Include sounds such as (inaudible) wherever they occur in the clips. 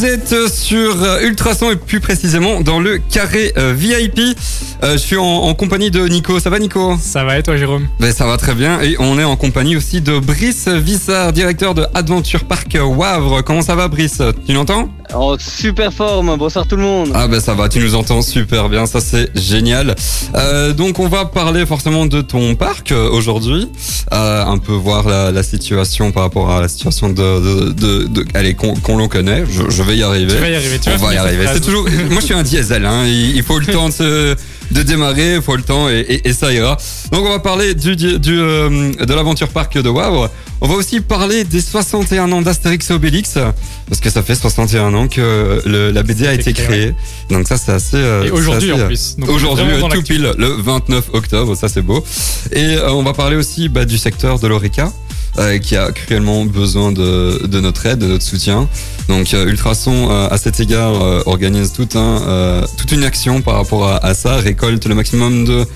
Vous êtes sur Ultrason et plus précisément dans le carré euh, VIP. Euh, je suis en, en compagnie de Nico. Ça va Nico? Ça va et toi Jérôme? Ben, Ça va très bien. Et on est en compagnie aussi de Brice Vissard, directeur de Adventure Park Wavre. Comment ça va Brice? Tu l'entends? En super forme. Bonsoir tout le monde. Ah ben ça va, tu nous entends super bien. Ça c'est génial. Euh, donc on va parler forcément de ton parc euh, aujourd'hui. Euh, un peu voir la, la situation par rapport à la situation de... de, de, de allez, qu'on qu'on l'on connaît. Je, je vais y arriver. Tu vas y arriver, tu On vas va y arriver. C'est toujours. Moi, je suis un diesel. Hein. Il il faut le temps de, se- de démarrer, il faut le temps et, et- et ça ira. Donc, on va parler du, du euh, de l'aventure parc de Wavre. On va aussi parler des 61 ans d'Astérix et Obélix parce que ça fait 61 ans que le- la BD a été créé, créée. Donc ça, c'est assez. euh, Et aujourd'hui en plus. Aujourd'hui, euh, tout pile, le 29 octobre, ça c'est beau. Et euh, on va parler aussi bah, du secteur de l'ORECA, euh, qui a cruellement besoin de, de notre aide, de notre soutien. Donc euh, Ultrason, euh, à cet égard, organise tout un, toute une action par rapport à, ça, récolte le maximum de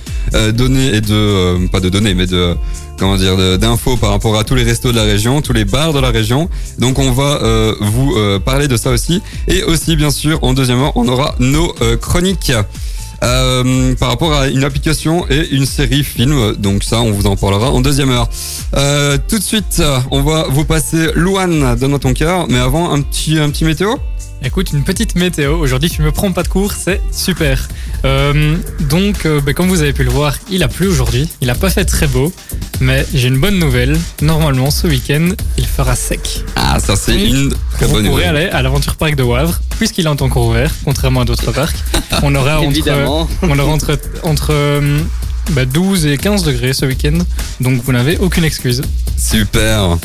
données et de... pas de données, mais de... Comment dire, d'infos par rapport à tous les restos de la région, tous les bars de la région. Donc on va vous parler de ça aussi. Et aussi, bien sûr, en deuxième on aura nos chroniques. Euh, par rapport à une application et une série film. Donc ça, on vous en parlera en deuxième heure. Euh, tout de suite, on va vous passer Louane de ton cœur. Mais avant, un petit, un petit météo Écoute, une petite météo. Aujourd'hui, tu me prends pas de cours, c'est super. Euh, donc, euh, bah, comme vous avez pu le voir, il a plu aujourd'hui. Il a pas fait très beau, mais j'ai une bonne nouvelle. Normalement, ce week-end, il fera sec. Ah, ça c'est une très Vous bonne pourrez nouvelle. aller à l'aventure parc de Wavre, puisqu'il est en court ouvert, contrairement à d'autres parcs. On aura (laughs) entre, Évidemment. on aura entre, entre euh, bah, 12 et 15 degrés ce week-end, donc vous n'avez aucune excuse. Super.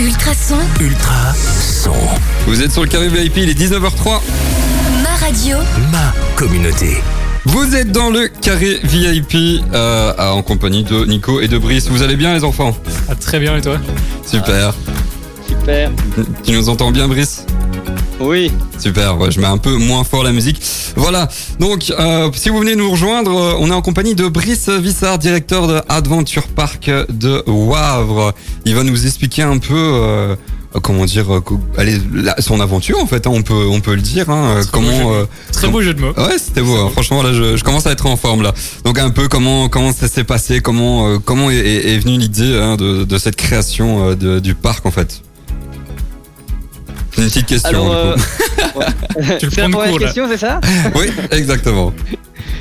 Ultrason, Ultra son. Vous êtes sur le carré VIP, il est 19h03. ma radio, Ma communauté. Vous êtes dans le carré VIP euh, en compagnie de Nico et de Brice. Vous allez bien les enfants? Ah, très bien, et toi? Super. Super. Tu nous entends bien Brice? Oui. Super, ouais, je mets un peu moins fort la musique. Voilà, donc euh, si vous venez nous rejoindre, euh, on est en compagnie de Brice Vissard, directeur de Adventure Park de Wavre. Il va nous expliquer un peu, euh, comment dire, euh, co- allez, la- son aventure en fait, hein, on, peut, on peut le dire. Hein, Très beau comment... euh, Très beau jeu de mots. Ouais, c'était beau. hein. Franchement, là, je, je commence à être en forme là. Donc un peu comment comment ça s'est passé, comment euh, comment est, est- est venue l'idée hein, de, de cette création euh, de- du parc en fait. Une petite question. Alors, euh. Tu le (laughs) c'est prends la première question, c'est ça (laughs) Oui, exactement.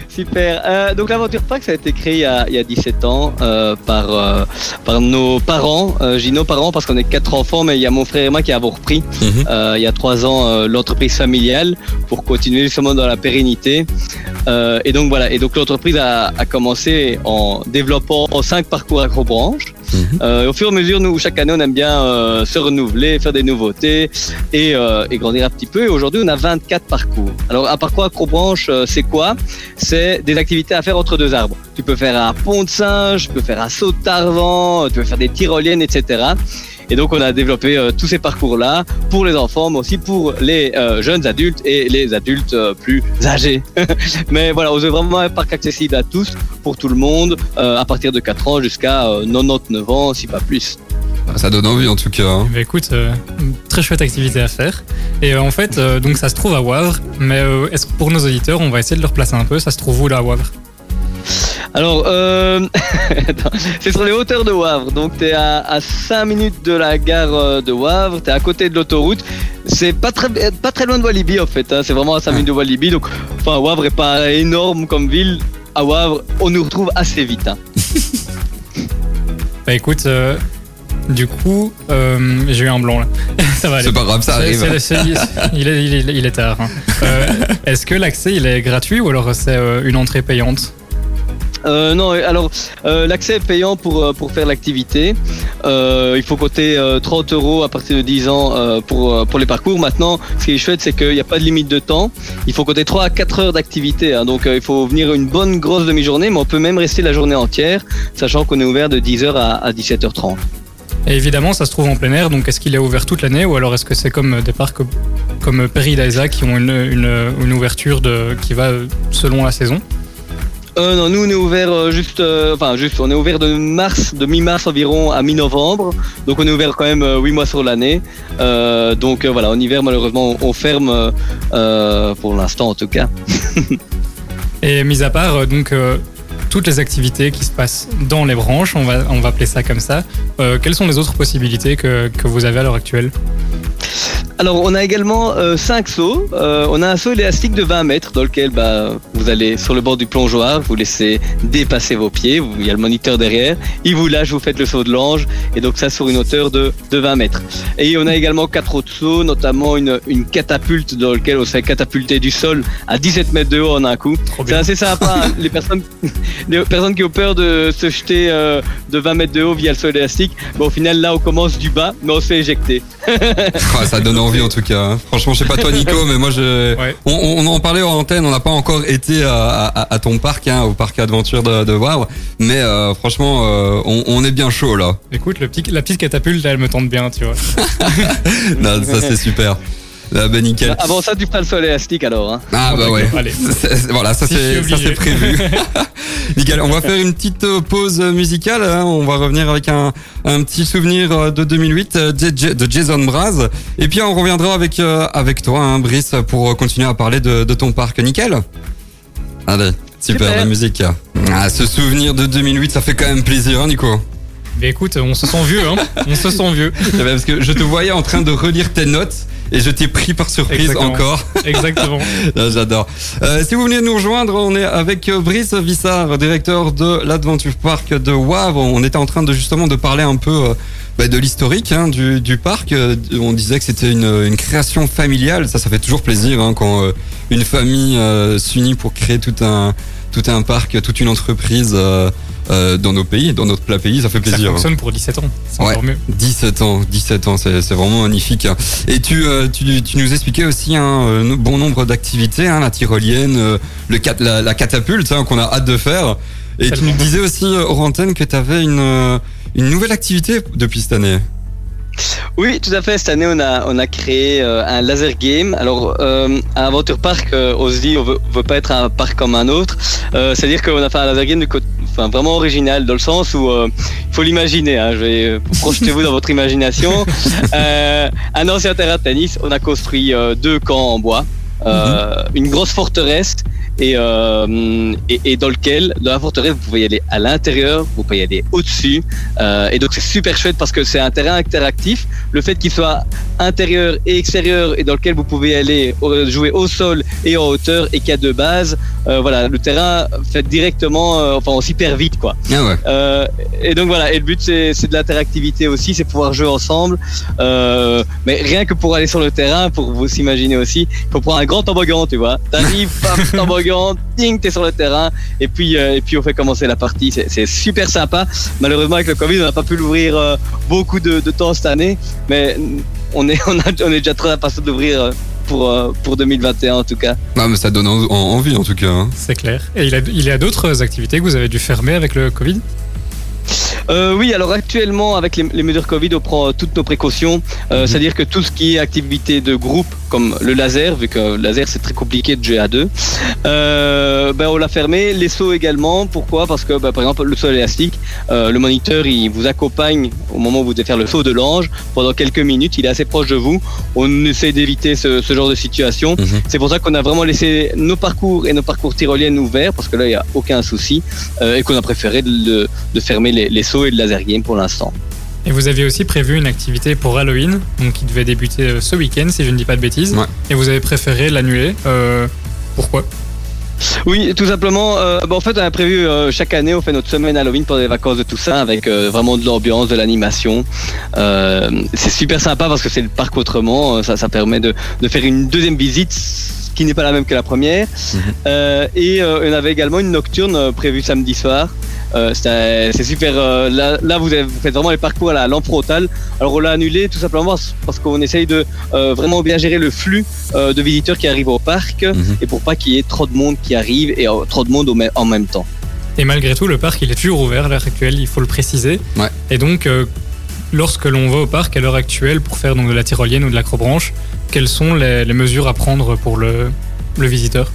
Super. Euh, donc l'aventure park, ça a été créé il y a, il y a 17 ans euh, par euh, par nos parents. Euh, nos parents parce qu'on est quatre enfants, mais il y a mon frère et moi qui avons repris Mhm. euh, il y a trois ans euh, l'entreprise familiale pour continuer justement dans la pérennité. Euh, et donc voilà. Et donc l'entreprise a, a commencé en développant cinq parcours acrobranches. Mhm. Euh, au fur et à mesure, nous, chaque année, on aime bien euh, se renouveler, faire des nouveautés et, euh, et grandir un petit peu. Et aujourd'hui, on a 24 parcours. Alors, un parcours acrobranche, euh, c'est quoi? C'est des activités à faire entre deux arbres. Tu peux faire un pont de singe, tu peux faire un saut de tu peux faire des tyroliennes, etc. Et donc, on a développé euh, tous ces parcours-là pour les enfants, mais aussi pour les euh, jeunes adultes et les adultes euh, plus âgés. (laughs) mais voilà, on veut vraiment un parc accessible à tous, pour tout le monde, euh, à partir de 4 ans jusqu'à euh, 99 ans, si pas plus. Ça donne envie en tout cas. hein. Bah écoute, euh, une très chouette activité à faire. Et euh, en fait, euh, donc ça se trouve à Wavre, mais euh, est-ce que pour nos auditeurs, on va essayer de le replacer un peu Ça se trouve où là à Wavre? Alors, euh, (laughs) c'est sur les hauteurs de Wavre. Donc, tu es à, à 5 minutes de la gare euh, de Wavre. Tu es à côté de l'autoroute. C'est pas très, pas très loin de Walibi, en fait. hein. C'est vraiment à 5 minutes de Walibi. Donc, enfin, Wavre est pas énorme comme ville. À Wavre, on nous retrouve assez vite. hein. (laughs) Bah écoute, euh, du coup, euh, j'ai eu un blanc là. (laughs) ça va aller. C'est pas grave, ça C'est- arrive. c'est- c'est- il, est, il, est, il est tard. hein. Euh, est-ce que l'accès il est gratuit ou alors c'est euh, une entrée payante? Euh, non, alors euh, l'accès est payant pour, euh, faire l'activité. Il faut compter euh, 30 euros à partir de 10 ans pour, les parcours. Maintenant, ce qui est chouette, c'est qu'il n'y a pas de limite de temps. Il faut compter 3 à 4 heures d'activité. hein. donc il faut venir une bonne grosse demi-journée, mais on peut même rester la journée entière, sachant qu'on est ouvert de 10h à, à 17h30. Et évidemment, ça se trouve en plein air, donc est-ce qu'il est ouvert toute l'année ou alors est-ce que c'est comme des parcs comme Perry d'Isaac qui ont une, ouverture qui va selon la saison? Euh, non, nous on est ouvert euh, juste, euh, juste, on est ouvert de mars, de mi-mars environ à mi-novembre. Donc on est ouvert quand même euh, 8 mois sur l'année. Donc voilà, en hiver malheureusement on, ferme pour l'instant en tout cas. (laughs) Et mis à part donc toutes les activités qui se passent dans les branches, on va, on va appeler ça comme ça, quelles sont les autres possibilités que, que vous avez à l'heure actuelle? Alors, on a également 5 sauts. Euh, on a un saut élastique de 20 mètres dans lequel bah, vous allez sur le bord du plongeoir, vous laissez dépasser vos pieds. vous- Il y a le moniteur derrière. Il vous lâche, vous faites le saut de l'ange. Et donc, ça sur une hauteur de, de 20 mètres. Et on a également quatre autres sauts, notamment une, une catapulte dans lequel on se fait catapulter du sol à 17 mètres de haut en un coup. C'est assez sympa. hein. Les personnes, (laughs) les personnes qui ont peur de se jeter euh, de 20 mètres de haut via le saut élastique, bon, au final, là, on commence du bas, mais on se fait éjecter. (laughs) Ah, ça donne envie en tout cas. hein. Franchement, je sais pas toi Nico, (laughs) mais moi je. Ouais. On, on en parlait en antenne, on n'a pas encore été à, à- à ton parc, hein, au parc aventure de, de Wavre, mais euh, franchement, euh, on, on est bien chaud là. Écoute, le petit, la petite catapulte, elle me tente bien, tu vois. (laughs) Non, ça c'est super. Là, bah nickel. Avant ça, tu feras le alors. Hein. Ah bah ouais. allez. Voilà, ça Si c'est prévu. (laughs) (laughs) Nickel. On va faire une petite euh, pause musicale. hein. On va revenir avec un, un petit souvenir euh, de 2008 euh, de Jason Mraz. Et puis on reviendra avec euh, avec toi, hein, Brice, pour continuer à parler de, de ton parc. Nickel. Allez, super, Super. la musique. Ah, ce souvenir de 2008, ça fait quand même plaisir, hein, Nico. Mais écoute, on se sent vieux, hein. On se sent vieux. (laughs) Eh ben, Parce que je te voyais en train de relire tes notes et je t'ai pris par surprise Exactement. encore. (laughs) Exactement. Ah, J'adore. Euh, si vous venez nous rejoindre, on est avec Brice Vissard, directeur de l'Adventure Park de Wavre. On était en train de justement de parler un peu euh, bah, de l'historique hein, du, du parc. Euh, On disait que c'était une, une création familiale. Ça, ça fait toujours plaisir hein, quand euh, une famille s'unit pour créer tout un tout un parc, toute une entreprise euh, dans nos pays, dans notre plat pays. Ça fait Ça plaisir. hein. fonctionne pour 17 ans. C'est Ouais. encore mieux. 17 ans, 17 ans, c'est vraiment magnifique. Et tu, euh, tu, tu nous expliquais aussi un euh, bon nombre d'activités, hein, la tyrolienne, le la, la catapulte hein, qu'on a hâte de faire. Et tu nous disais aussi, hors antenne, que tu avais une, une nouvelle activité depuis cette année. Oui, tout à fait. Cette année, on a, on a créé euh, un laser game. Alors, euh, à Aventure Park, euh, on se dit, on veut, on veut pas être un parc comme un autre. Euh, C'est-à-dire qu'on a fait un laser game de côté- enfin, vraiment original, dans le sens où euh, il faut l'imaginer. Hein, je vais euh, projetez-vous dans votre imagination. (laughs) Euh, un ancien terrain de tennis. On a construit euh, deux camps en bois, euh, une grosse forteresse. Et, euh, et, et dans lequel, dans la forteresse, vous pouvez y aller à l'intérieur, vous pouvez y aller au-dessus. Euh, et donc c'est super chouette parce que c'est un terrain interactif. Le fait qu'il soit intérieur et extérieur et dans lequel vous pouvez aller jouer au sol et en hauteur et qu'il y a deux bases, euh, voilà, le terrain fait directement, enfin on s'y perd vite quoi. Ah ouais. Et donc voilà, et le but c'est de l'interactivité aussi, c'est pouvoir jouer ensemble. Mais rien que pour aller sur le terrain, pour vous s'imaginer aussi, il faut prendre un grand toboggan, tu vois. T'arrives, paf, (laughs) toboggan, ding, t'es sur le terrain, et puis euh, et puis on fait commencer la partie. C'est super sympa. Malheureusement avec le Covid, on n'a pas pu l'ouvrir euh, beaucoup de, de temps cette année, mais on est (laughs) on, a, on est déjà très impatient d'ouvrir euh, pour euh, pour 2021 en tout cas. Ah, mais ça donne en- en- envie en tout cas. hein. C'est clair. Et il, a, il y a d'autres activités que vous avez dû fermer avec le Covid? Euh, oui, alors actuellement, avec les, les mesures Covid, on prend toutes nos précautions. Euh, Mhm. C'est-à-dire que tout ce qui est activité de groupe, comme le laser, vu que le laser c'est très compliqué de jouer à deux, euh, ben, on l'a fermé. Les sauts également. Pourquoi? Parce que, ben, par exemple, le saut élastique, le moniteur, il vous accompagne au moment où vous devez faire le saut de l'ange pendant quelques minutes. Il est assez proche de vous. On essaie d'éviter ce, ce genre de situation. Mhm. C'est pour ça qu'on a vraiment laissé nos parcours et nos parcours tyroliennes ouverts, parce que là, il n'y a aucun souci, et qu'on a préféré de, de fermer les, les sauts et le laser game pour l'instant. Et vous aviez aussi prévu une activité pour Halloween, donc qui devait débuter euh, ce week-end, si je ne dis pas de bêtises. Ouais. Et vous avez préféré l'annuler. Euh, pourquoi? Oui, tout simplement. euh, bah, en fait, on a prévu euh, chaque année, on fait notre semaine Halloween pendant les vacances de Toussaint avec euh, vraiment de l'ambiance, de l'animation. Euh, c'est super sympa parce que c'est le parc autrement. euh, Ça, ça permet de, de faire une deuxième visite qui n'est pas la même que la première. Mhm. Euh, et euh, on avait également une nocturne euh, prévue samedi soir. Euh, c'est super. euh, là, là vous, avez- vous faites vraiment les parcours à la lampe frontale. Alors on l'a annulé tout simplement parce- qu'on essaye de euh, vraiment bien gérer le flux euh, de visiteurs qui arrivent au parc Mhm. et pour pas qu'il y ait trop de monde qui arrive et euh, trop de monde au en même temps. Et malgré tout, le parc, il est toujours ouvert à l'heure actuelle, il faut le préciser. Ouais. Et donc, euh, lorsque l'on va au parc à l'heure actuelle pour faire donc, de la tyrolienne ou de l'acrobranche, quelles sont les, les mesures à prendre pour le, le visiteur?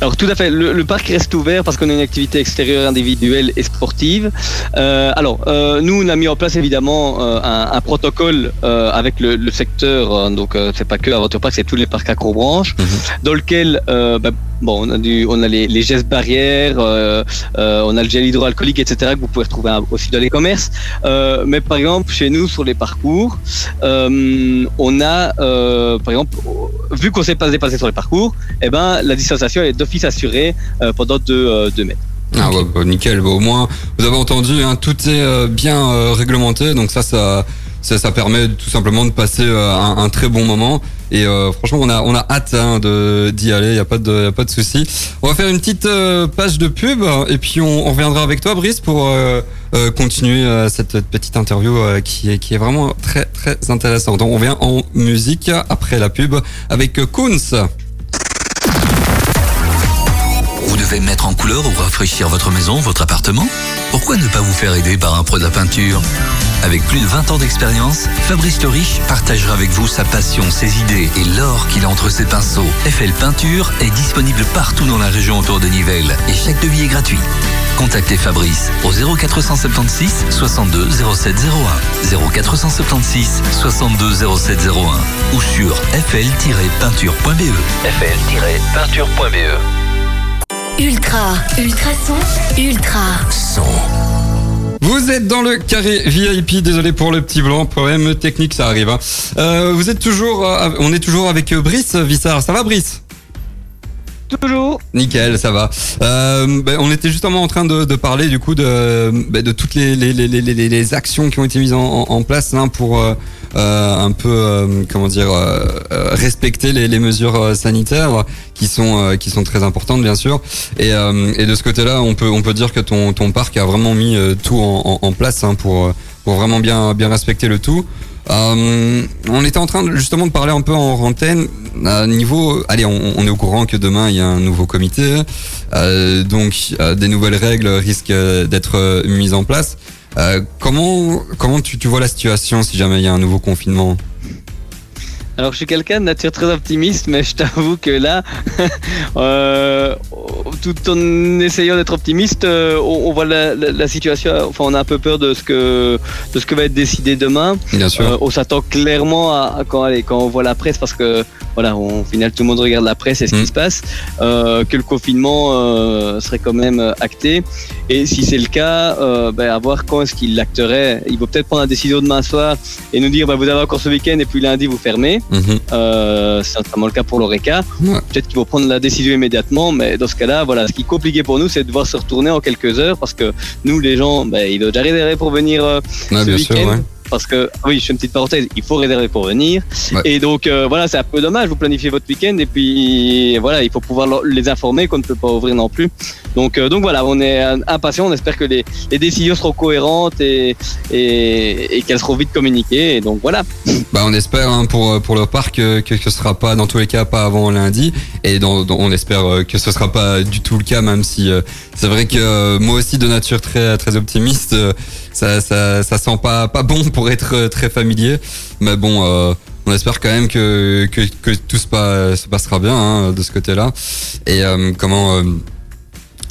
Alors tout à fait, le, le parc reste ouvert parce qu'on a une activité extérieure individuelle et sportive. Euh, alors euh, nous on a mis en place évidemment euh, un, un protocole euh, avec le, le secteur, euh, donc euh, c'est pas que Aventure Park, c'est tous les parcs accrobranches, Mhm. dans lequel euh, bah, bon on a du, on a les, gestes barrières, euh, euh, on a le gel hydroalcoolique, etc. que vous pouvez retrouver aussi dans les commerces. Euh, mais par exemple chez nous sur les parcours, on a par exemple vu qu'on s'est pas dépassé sur les parcours, eh ben, la distanciation est d'office assurée pendant deux, euh, deux mètres. Ah ouais, bah, nickel. Bah, au moins, vous avez entendu, hein, tout est bien réglementé, donc ça, ça, ça, permet tout simplement de passer un très bon moment. Et euh, franchement, on a, on hâte hein, d'y aller. Y a pas de, y a pas de souci. On va faire une petite euh, page de pub et puis on, reviendra avec toi, Brice, pour euh, continuer cette petite interview qui est vraiment très très intéressante. Donc, on vient en musique après la pub avec Kunz. Vous devez mettre en couleur ou rafraîchir votre maison, votre appartement? Pourquoi ne pas vous faire aider par un pro de la peinture? Avec plus de 20 ans d'expérience, Fabrice Le Riche partagera avec vous sa passion, ses idées et l'or qu'il a entre ses pinceaux. FL Peinture est disponible partout dans la région autour de Nivelles et chaque devis est gratuit. Contactez Fabrice au 0476 62 0701 0476 62 0701 ou sur fl-peinture.be fl-peinture.be Ultra, ultrason, ultra. Son. Vous êtes dans le carré VIP, désolé pour le petit blanc, problème technique, ça arrive. hein. Euh, vous êtes toujours, euh, on est toujours avec euh, Brice Vissard, ça va Brice? Toujours Nickel, ça va. Euh, ben, on était justement en train de, de parler du coup de, ben, de toutes les, les, les, les, les- les actions qui ont été mises en, place hein, pour un peu euh, comment dire euh, euh, respecter les, les mesures euh, sanitaires qui sont euh, qui sont très importantes bien sûr. Et, euh, et de ce côté-là, on peut on peut dire que ton, ton parc a vraiment mis euh, tout en, en, place hein, pour euh, pour vraiment bien bien respecter le tout. Euh, on était en train de, justement de parler un peu en antenne. À niveau, allez, on, on est au courant que demain il y a un nouveau comité, euh, donc euh, des nouvelles règles risquent euh, d'être euh, mises en place. Euh, comment comment tu, tu vois la situation si jamais il y a un nouveau confinement Alors je suis quelqu'un de nature très optimiste, mais je t'avoue que là, (laughs) euh, tout en essayant d'être optimiste, euh, on, on voit la, la- la situation, enfin on a un peu peur de ce que, de ce que va être décidé demain. Bien sûr. Euh, on s'attend clairement à, à quand, allez, quand on voit la presse, parce que voilà, on- au final tout le monde regarde la presse et ce Mm. qui se passe, euh, que le confinement euh, serait quand même euh, acté. Et si c'est le cas, euh, ben, à voir quand est-ce qu'il l'acterait. Il va peut-être prendre la décision demain soir et nous dire, ben, vous avez encore ce week-end et puis lundi vous fermez. Euh, c'est notamment le cas pour l'ORECA. Peut-être qu'ils vont prendre la décision immédiatement, mais dans ce cas-là, voilà, ce qui est compliqué pour nous, c'est de devoir se retourner en quelques heures parce que nous, les gens, ben, ils doivent déjà réserver pour venir euh, Ouais, ce sûr, week-end. ouais. Parce que, ah oui, je fais une petite parenthèse, il faut réserver pour venir. Ouais. Et donc, euh, voilà, c'est un peu dommage, vous planifiez votre week-end et puis, voilà, il faut pouvoir les informer qu'on ne peut pas ouvrir non plus. Donc, euh, donc voilà, on est euh, impatients, on espère que les, les décisions seront cohérentes et, et, et qu'elles seront vite communiquées. Et donc, voilà. Bah, on espère hein, pour pour le parc euh, que, que ce sera pas dans tous les cas pas avant lundi et dans, dans- on espère euh, que ce sera pas du tout le cas même si euh, c'est vrai que euh, moi aussi de nature très très optimiste euh, ça, ça ça sent pas pas bon pour être euh, très familier mais bon euh, on espère quand même que que, que tout se, pa- se passera bien hein, de ce côté-là et euh, comment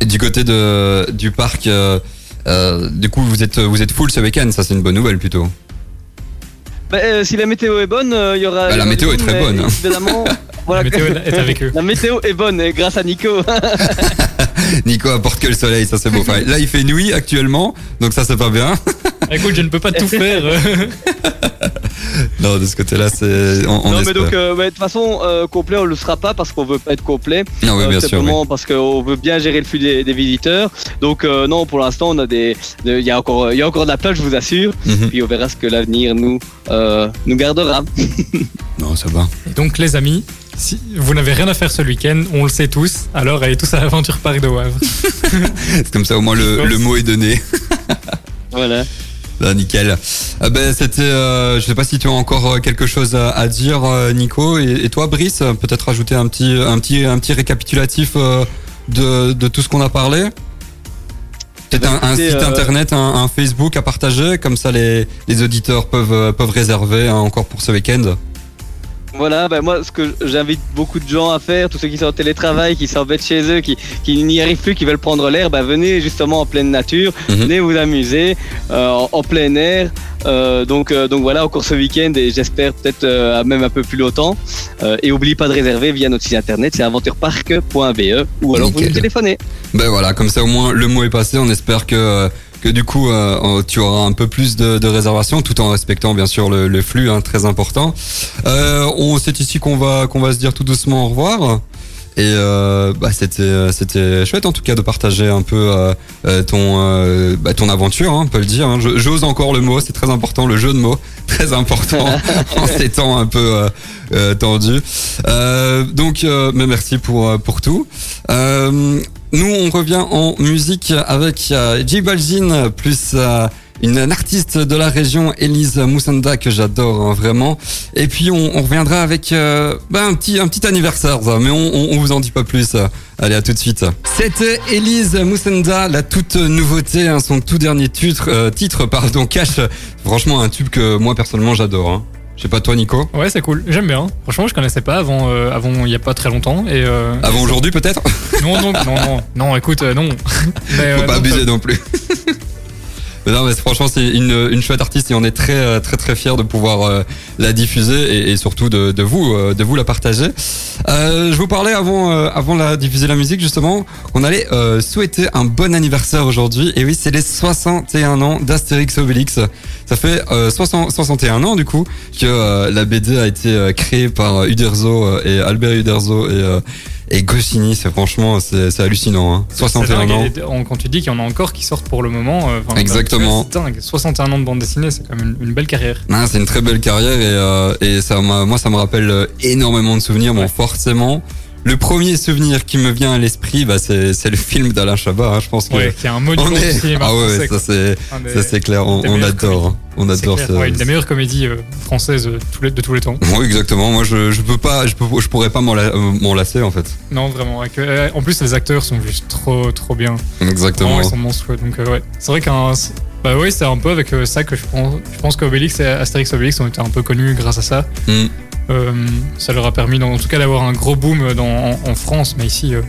et du côté de du parc du coup vous êtes vous êtes full ce week-end ça c'est une bonne nouvelle plutôt Bah, si la météo est bonne, il y aura. Bah, la météo est très bonne, hein. Évidemment. (laughs) La météo est avec eux. La météo est bonne, et grâce à Nico. (laughs) Nico apporte que le soleil, ça c'est beau. Enfin, là, il fait nuit actuellement, donc ça c'est pas bien. (laughs) Écoute, je ne peux pas tout faire. (laughs) Non, de ce côté-là, c'est. On, on non, mais donc, euh, de toute façon, euh, complet, on le sera pas parce qu'on veut pas être complet. non, oui, Euh, bien sûr. oui. simplement parce qu'on veut bien gérer le flux des, des visiteurs. Donc, euh, non, pour l'instant, on a des. de- Il y, a encore- il y a encore de la place, je vous assure. Mhm. Puis on verra ce que l'avenir nous, euh, nous gardera. Non, ça va. Et donc, les amis, si vous n'avez rien à faire ce week-end, on le sait tous, alors allez tous à l'Aventure Park de Wavre. (laughs) C'est comme ça, au moins le, le mot est donné. (laughs) Voilà. Là, nickel. Ah ben, c'était. euh, je sais pas si tu as encore euh, quelque chose à, à dire, euh, Nico. Et, et toi, Brice, euh, peut-être rajouter un petit, un petit, un petit récapitulatif euh, de, de tout ce qu'on a parlé? Peut-être Bah, un, site euh, internet, un, un Facebook à partager, comme ça les, les auditeurs peuvent, euh, peuvent réserver hein, encore pour ce week-end. Voilà, ben moi, ce que j'invite beaucoup de gens à faire, tous ceux qui sont en télétravail, qui s'embêtent chez eux, qui, qui n'y arrivent plus, qui veulent prendre l'air, ben venez justement en pleine nature, Mhm. venez vous amuser euh, en, en plein air. Euh, donc, euh, donc voilà, encore ce week-end et j'espère peut-être euh, même un peu plus longtemps. Euh, et n'oubliez pas de réserver via notre site internet, c'est aventurepark.be ou alors vous nous téléphonez. Ben voilà, comme ça au moins le mot est passé. On espère que euh, que du coup euh, tu auras un peu plus de, de réservations, tout en respectant bien sûr le, le flux, hein, très important. Euh, on c'est ici qu'on va qu'on va se dire tout doucement au revoir. Et euh, bah, c'était euh, c'était chouette en tout cas de partager un peu euh, euh, ton euh, bah, ton aventure, hein, on peut le dire. hein. J'ose encore le mot, c'est très important, le jeu de mots, (laughs) très important (laughs) en ces temps un peu tendus. Euh, donc, euh, mais merci pour pour tout. Nous, on revient en musique avec euh, J Balvin plus euh, une, artiste de la région, Elise Moussanda, que j'adore hein, vraiment. Et puis, on, reviendra avec euh, bah, un petit anniversaire, mais on, vous en dit pas plus. Allez, à tout de suite. C'était Elise Moussenda, la toute nouveauté, hein, son tout dernier titre, titre pardon, cache franchement un tube que moi personnellement j'adore. Hein. Je sais pas toi, Nico. Ouais, c'est cool. J'aime bien. Franchement, je connaissais pas avant, euh, avant il y a pas très longtemps. Et euh, Avant aujourd'hui peut-être. non, non, non, non, non. Écoute, euh, non. (laughs) Mais, Faut euh, pas non, abuser non plus. Non, mais franchement, c'est une, une chouette artiste et on est très euh, très très fiers de pouvoir euh, la diffuser et, et surtout de, de vous euh, de vous la partager. Euh, je vous parlais avant avant la diffuser la musique justement qu'on allait euh, souhaiter un bon anniversaire aujourd'hui et oui, c'est les 61 ans d'Astérix Obélix. Ça fait euh, 60 61 ans du coup que la BD a été créée par Uderzo et Albert Uderzo et et Goscinny, c'est franchement c'est hallucinant hein. c'est 61 dingue. ans. On- quand tu dis qu'il y en a encore qui sortent pour le moment, euh, Exactement. C'est dingue. 61 ans de bande dessinée, c'est quand même une, une belle carrière. Non, c'est une très belle carrière et, euh, et ça moi ça me rappelle euh, énormément de souvenirs. Bon, Ouais. forcément, le premier souvenir qui me vient à l'esprit, bah, c'est le film d'Alain Chabat. hein. Je pense que Ouais, qui est un monument on du est. cinéma Ah ouais, français, ça c'est ça clair. On, adore. On c'est adore clair. ce. Ouais, une des meilleures comédies euh, françaises euh, de tous les temps. Oui, exactement. Moi, je je peux pas, je peux, je pourrais pas m'en euh, m'en lasser en fait. Non, vraiment. en plus, les acteurs sont juste trop, trop bien. Exactement. Vraiment, ils sont monstrueux. Donc, euh, ouais. C'est vrai qu'un. Bah oui, c'est un peu avec ça que je pense, je pense qu'Obélix et Astérix Obélix ont été un peu connus grâce à ça. Mm. Euh, ça leur a permis, en tout cas, d'avoir un gros boom en, France, mais ici. euh,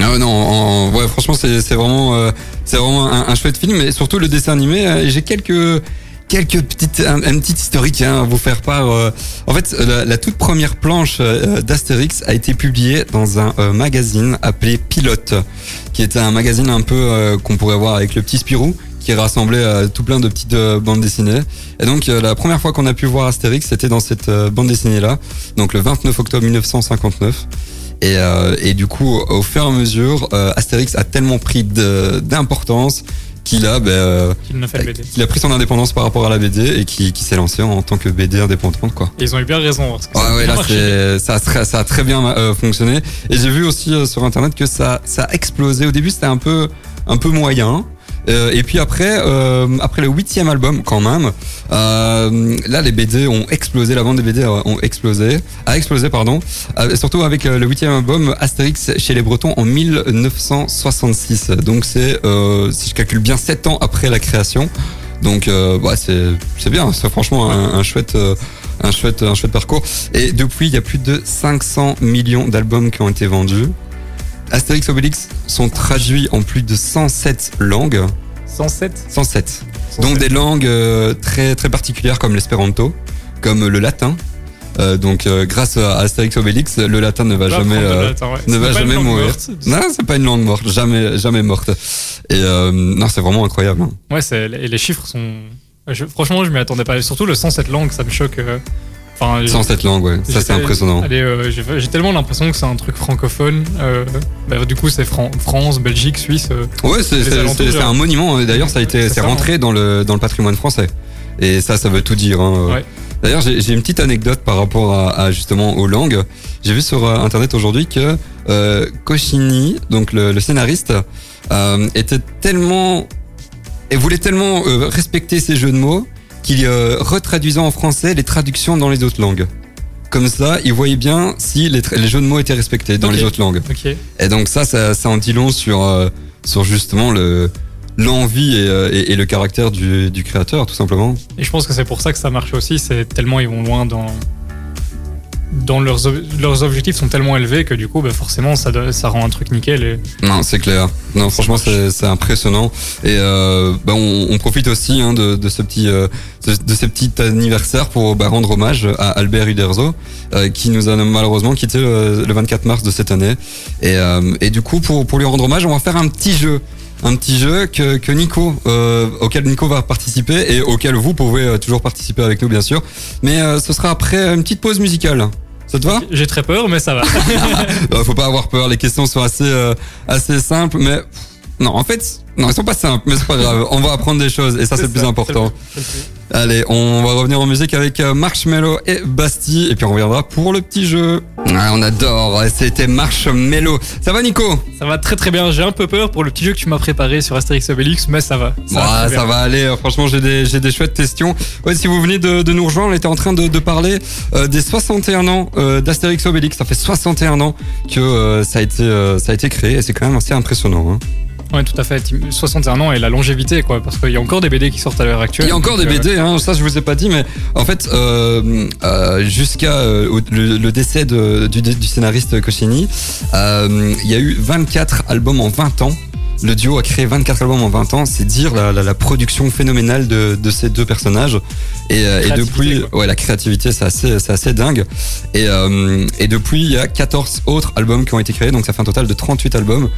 Ah non, en- ouais, franchement, c'est vraiment, euh, vraiment un, chouette film, et surtout le dessin animé. J'ai quelques quelques petites, un, petit historique hein, à vous faire part. En fait, la, la toute première planche d'Astérix a été publiée dans un magazine appelé Pilote, qui était un magazine un peu qu'on pourrait voir avec le petit Spirou qui rassemblait euh, tout plein de petites euh, bandes dessinées. Et donc euh, la première fois qu'on a pu voir Astérix, c'était dans cette euh, bande dessinée là, donc le 29 octobre 1959. Et, et du coup, au fur et à mesure, Astérix a tellement pris d'importance qu'il a, ben, fait le BD. qu'il a pris son indépendance par rapport à la BD et qui, qui s'est lancé en tant que BD indépendante, quoi. Et ils ont eu bien raison. Parce que ça a Ouais, là, ça, très- ça a très bien euh, fonctionné. Et j'ai vu aussi euh, sur internet que ça, ça a explosé. Au début, c'était un peu, un peu moyen. Euh, et puis après, euh, après le huitième album, quand même, euh, là, les BD ont explosé. La vente des BD ont explosé, a explosé, pardon. Euh, surtout avec euh, le huitième album, Astérix chez les Bretons en 1966. Donc c'est, si je calcule bien, sept ans après la création. Donc, bah, c'est, bien. C'est franchement un, un chouette. un chouette, un chouette parcours. Et depuis, il y a plus de 500 millions d'albums qui ont été vendus. Astérix Obélix sont traduits en plus de 107 langues. 107. 107. 107. Donc des langues euh, très, très particulières comme l'espéranto, comme le latin. Euh, donc euh, grâce à Astérix Obélix, le latin ne va jamais... latin, ouais. ne va jamais mourir. morte. Non, c'est pas une langue morte, jamais, jamais morte. Et non, c'est vraiment incroyable. hein. Ouais, c'est, les chiffres sont. je- franchement, je m'y attendais pas. Surtout le 107 langues, ça me choque. Enfin, j'ai- 107 langues, ouais. Ça, c'est impressionnant. Euh, j'ai, tellement l'impression que c'est un truc francophone. euh, bah, du coup, c'est Fran- France, Belgique, Suisse. euh. Ouais, c'est, un monument. Et D'ailleurs, ça a été, C'est ça, rentré dans le, dans le patrimoine français. Et ça, ça veut tout dire. Hein. Ouais. D'ailleurs, j'ai, une petite anecdote par rapport à, à, justement aux langues. J'ai vu sur internet aujourd'hui que euh, Cochini, donc le, le scénariste, était tellement et voulait tellement respecter ces jeux de mots qu'il euh, retraduisait en français les traductions dans les autres langues. Comme ça, il voyait bien si les, jeux de mots étaient respectés dans les autres langues. Et donc ça, ça, ça en dit long sur, euh, sur justement le l'envie et, euh, et, et le caractère du, du créateur, tout simplement. Et je pense que c'est pour ça que ça marche aussi. C'est tellement ils vont loin dans. Dans leurs, leurs objectifs sont tellement élevés que du coup, bah, forcément, ça, ça rend un truc nickel. Et... Non, c'est clair. Non, franchement, c'est impressionnant. Et euh, bah, on, on profite aussi hein, de, de ce petit, euh, de ce petit anniversaire pour bah, rendre hommage à Albert Uderzo, euh, qui nous a malheureusement quitté le, le 24 mars de cette année. Et, euh, et du coup, pour, pour lui rendre hommage, on va faire un petit jeu. Un petit jeu que, que Nico, euh, auquel Nico va participer et auquel vous pouvez euh, toujours participer avec nous, bien sûr. Mais euh, ce sera après une petite pause musicale. Ça te va? J'ai très peur, mais ça va. euh, (laughs) faut pas avoir peur, les questions sont assez, euh, assez simples, mais non, en fait, non, elles sont pas simples, mais c'est pas grave. On va apprendre des choses et ça, c'est le plus ça, important. c'est le plus- Allez, on va revenir en musique avec euh, Marshmello et Bastille et puis on reviendra pour le petit jeu. Ah, on adore, c'était Marshmello. Ça va, Nico? Ça va très très bien. J'ai un peu peur pour le petit jeu que tu m'as préparé sur Astérix Obélix, mais ça va. Ça, va ça va aller. euh, Franchement, j'ai des, j'ai des chouettes questions. Ouais, si vous venez de, de nous rejoindre, on était en train de, de parler euh, des 61 ans euh, d'Astérix Obélix. Ça fait 61 ans que euh, ça, a été, euh, ça a été créé et c'est quand même assez impressionnant. Hein. Ouais, tout à fait. 61 ans et la longévité, quoi. Parce qu'il y a encore des BD qui sortent à l'heure actuelle. Il y a encore des euh, BD, hein, ça je vous ai pas dit, mais en fait, euh, euh, jusqu'à euh, le, le décès de- du, du scénariste Coscini, il y a eu 24 albums en 20 ans. Le duo a créé 24 albums en 20 ans, c'est dire la, la- la production phénoménale de, de ces deux personnages. Et, depuis, quoi. ouais, la créativité, c'est assez, dingue. Et, et depuis, il y a 14 autres albums qui ont été créés, donc ça fait un total de 38 albums.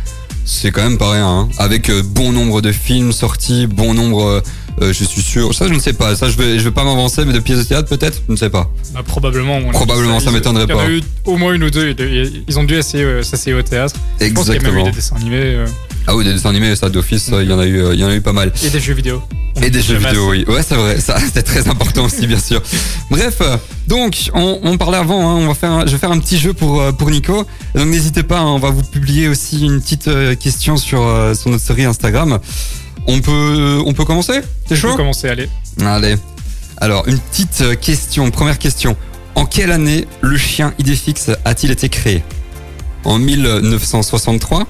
C'est quand même pas rien, hein. avec euh, bon nombre de films sortis, bon nombre, euh, euh, je suis sûr, ça je ne sais pas, ça je vais, je vais pas m'avancer, mais de pièces de théâtre peut-être, je ne sais pas. bah, probablement. Probablement, ça Ils- m'étonnerait Il y en a pas. eu au moins une ou deux. Ils ont dû essayer, s'essayer au théâtre. Je pense qu'il y a même eu Exactement. des dessins animés Ah oui, des dessins animés, ça d'office, ça, il y en a eu, euh, il y en a eu pas mal. et des jeux vidéo. On Et des jeux vidéo, oui. Ouais, c'est vrai. Ça, (laughs) c'est très important aussi, bien sûr. Bref, euh, donc, on, on parlait avant. Hein, on va faire, un- je vais faire un petit jeu pour euh, pour Nico. Donc, n'hésitez pas. hein, on va vous publier aussi une petite euh, question sur euh, sur notre série Instagram. On peut, on peut commencer? T'es Je peux chaud? commencer, allez. Allez. Alors, une petite euh, question. Première question. En quelle année le chien Idéfix a-t-il été créé? En 1963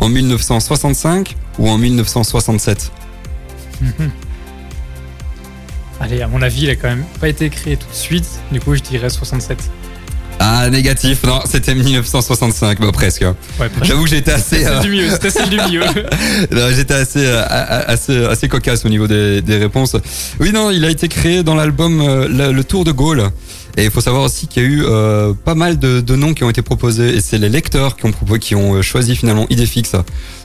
En 1965 Ou en 1967 (laughs) Allez, à mon avis, il a quand même pas été créé tout de suite. Du coup, je dirais 67. Ah, négatif. Non, c'était 1965, bah presque. Ouais, presque. J'avoue que j'étais assez, C'était euh, du milieu. C'était celle du (laughs) non, j'étais assez, euh, assez, assez cocasse au niveau des, des réponses. Oui, non, il a été créé dans l'album euh, le, le Tour de Gaulle. Et il faut savoir aussi qu'il y a eu euh, pas mal de, de noms qui ont été proposés et c'est les lecteurs qui ont proposé, qui ont euh, choisi finalement Idéfix.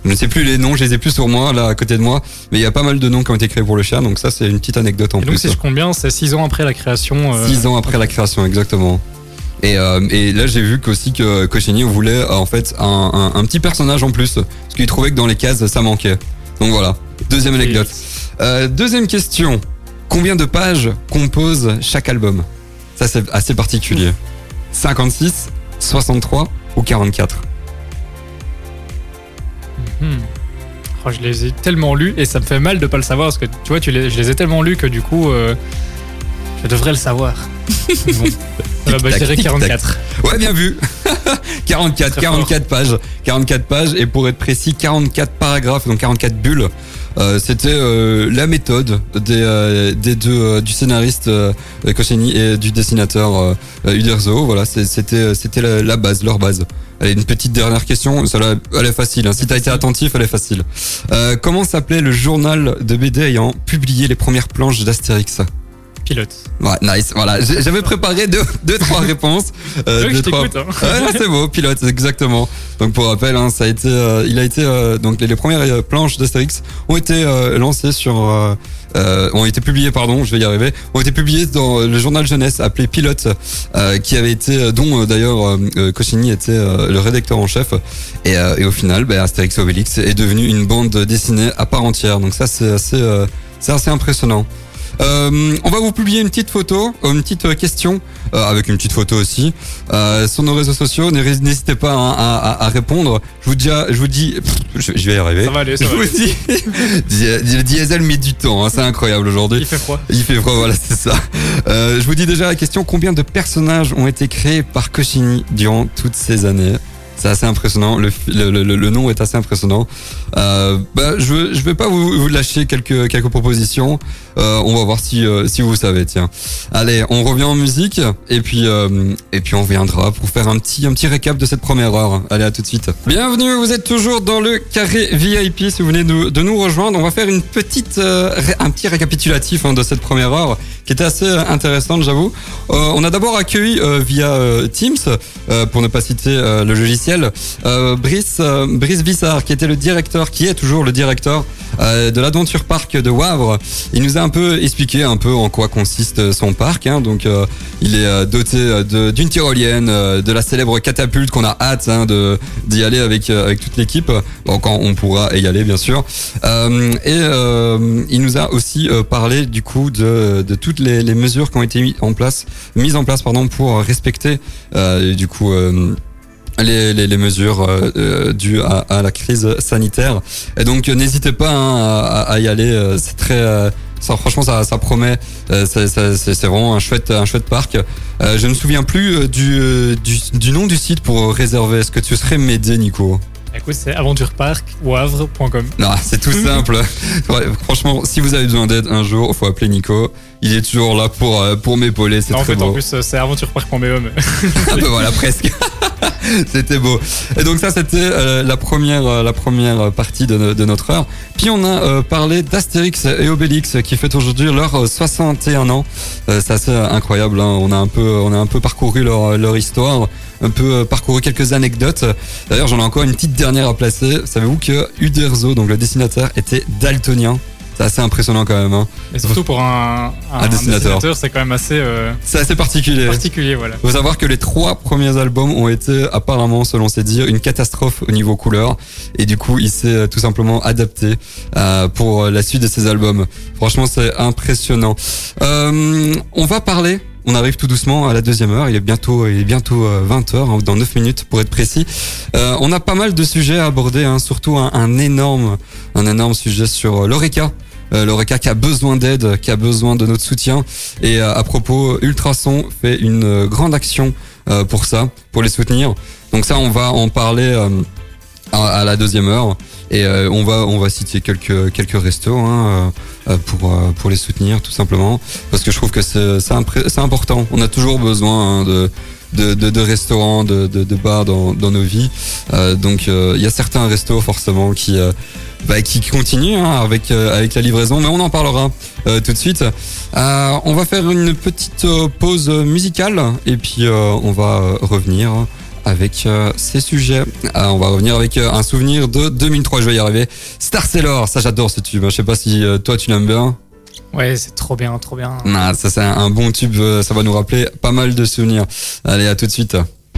Je ne sais plus les noms, je les ai plus sur moi là à côté de moi, mais il y a pas mal de noms qui ont été créés pour le chien, donc ça c'est une petite anecdote en Et donc, plus. si je compte bien, c'est 6 ans après la création. euh, Six ans après la création, exactement. Et, euh, et là, j'ai vu qu'aussi que Cocchini voulait euh, en fait un, un- un petit personnage en plus, parce qu'il trouvait que dans les cases, ça manquait. Donc voilà, deuxième anecdote. Euh, deuxième question. Combien de pages compose chaque album? Ça, c'est assez particulier. 56, 63 ou 44 Hmm. Oh, je les ai tellement lus et ça me fait mal de pas le savoir parce que tu vois, tu les, je les ai tellement lus que du coup, euh, je devrais le savoir. (laughs) bon. Euh, bah, je dirais tic-tac. 44. Ouais, bien vu. (laughs) 44, Très 44 pages. 44 pages et pour être précis, 44 paragraphes, donc 44 bulles. Euh, C'était euh, la méthode des, euh, des deux euh, du scénariste euh, Coscioni et du dessinateur euh, Uderzo. Voilà, c'était c'était la, la base, leur base. Allez, une petite dernière question. Celle-là, elle est facile. hein. Si t'as été attentif, elle est facile. Euh, comment s'appelait le journal de BD ayant publié les premières planches d'Astérix? Pilote. Ouais, nice. Voilà, j'avais préparé deux, deux trois (laughs) réponses. Euh, deux, je trois-. Hein. Ouais, non, c'est beau, pilote, exactement. Donc pour rappel, hein, ça a été, euh, il a été, euh, donc les, les premières euh, planches d'Astérix ont été euh, lancées sur, euh, euh, ont été publiées, pardon, je vais y arriver, ont été publiées dans le journal jeunesse appelé Pilote, euh, qui avait été, dont euh, d'ailleurs Coscini était euh, le rédacteur en chef. Et, euh, et au final, ben, Astérix Obélix est devenu une bande dessinée à part entière. Donc ça, c'est assez, euh, c'est assez impressionnant. Euh, on va vous publier une petite photo, euh, une petite euh, question, euh, avec une petite photo aussi, euh, sur nos réseaux sociaux. N'hé- N'hésitez pas hein, à, répondre. Je vous dis, je vous dis, pff, je, vais y arriver. Ça va aller, ça je va vous aller. dis, (laughs) le diesel met du temps, hein, c'est incroyable aujourd'hui. Il fait froid. Il fait froid, voilà, c'est ça. Je vous dis déjà la question combien de personnages ont été créés par Coscini durant toutes ces années? C'est assez impressionnant. Le, nom est assez impressionnant. Euh, bah, je je vais pas vous, lâcher quelques propositions. Euh, on va voir si euh, si vous savez. Tiens. Allez, on revient en musique et puis et puis on reviendra pour faire un petit un petit récap de cette première heure. Allez, à tout de suite. Bienvenue. Vous êtes toujours dans le carré VIP. Si vous venez de, nous rejoindre, on va faire une petite un petit récapitulatif hein, de cette première heure qui était assez euh, intéressante, j'avoue. Euh, on a d'abord accueilli euh, via Teams, pour ne pas citer le logiciel, Brice, Brice Vissard, qui était le directeur, qui est toujours le directeur de l'Adventure Park de Wavre. Il nous a un peu expliqué un peu en quoi consiste son parc. hein. Donc, il est doté d'une tyrolienne, de la célèbre catapulte qu'on a hâte hein, d'y aller avec avec toute l'équipe. Bon, quand on pourra y aller, bien sûr. Et il nous a aussi parlé du coup de, de toutes les, les mesures qui ont été mises en place, mises en place pardon, pour respecter euh, du coup. euh, les, les, les mesures euh, dues à, à la crise sanitaire. Et donc n'hésitez pas hein, à, à y aller. C'est très, euh, ça, franchement, ça, ça promet. C'est- vraiment un chouette, un chouette parc. Euh, je ne me souviens plus du, du, du nom du site pour réserver. Est-ce que tu serais m'aider, Nico? Écoute, c'est aventureparkwavre.com. Non, c'est tout (laughs) simple. Franchement, si vous avez besoin d'aide un jour, faut appeler Nico. Il est toujours là pour euh, pour m'épauler. C'est En très fait, beau. en plus, euh, c'est aventurepark.be. (laughs) Ah bah voilà, presque. (laughs) C'était beau. Et donc ça, c'était euh, la première euh, la première partie de, no- de notre heure. Puis on a euh, parlé d'Astérix et Obélix qui fêtent aujourd'hui leur euh, 61 ans. C'est assez incroyable. hein. On a un peu on a un peu parcouru leur leur histoire, un peu parcouru quelques anecdotes. D'ailleurs, j'en ai encore une petite dernière à placer. Savez-vous que Uderzo, donc le dessinateur, était daltonien? C'est assez impressionnant quand même. hein. Mais surtout pour un, un, Un dessinateur. c'est quand même assez euh, C'est assez particulier. particulier, voilà. Faut savoir que les trois premiers albums ont été apparemment, selon ses dires, une catastrophe au niveau couleur. Et du coup, il s'est euh, tout simplement adapté euh, pour la suite de ses albums. Franchement, c'est impressionnant. Euh, on va parler. On arrive tout doucement à la deuxième heure. Il est bientôt, il est bientôt 20 heures, hein, dans 9 minutes pour être précis. Euh, on a pas mal de sujets à aborder, hein, surtout un, énorme, un énorme sujet sur euh, l'Oreca. Euh, L'Oreca qui a besoin d'aide, qui a besoin de notre soutien. Et euh, à propos, Ultrason fait une euh, grande action euh, pour ça, pour les soutenir. Donc ça, on va en parler euh, à, à la deuxième heure. Et euh, on va on va citer quelques quelques restos hein, euh, euh, pour euh, pour les soutenir tout simplement parce que je trouve que c'est c'est important. On a toujours besoin hein, de de, de, restaurants, de, de, de bars dans, dans nos vies. Euh, donc euh, il y a certains restos forcément qui bah, qui continuent hein, avec avec la livraison, mais on en parlera tout de suite. On va faire une petite pause musicale et puis on va revenir avec euh, ces sujets. Euh, on va revenir avec euh, un souvenir de 2003, je vais y arriver. Star Sailor, ça j'adore ce tube. Je sais pas si toi tu l'aimes bien. Ouais, c'est trop bien, trop bien. Ça c'est un, bon tube, ça va nous rappeler pas mal de souvenirs. Allez, à tout de suite.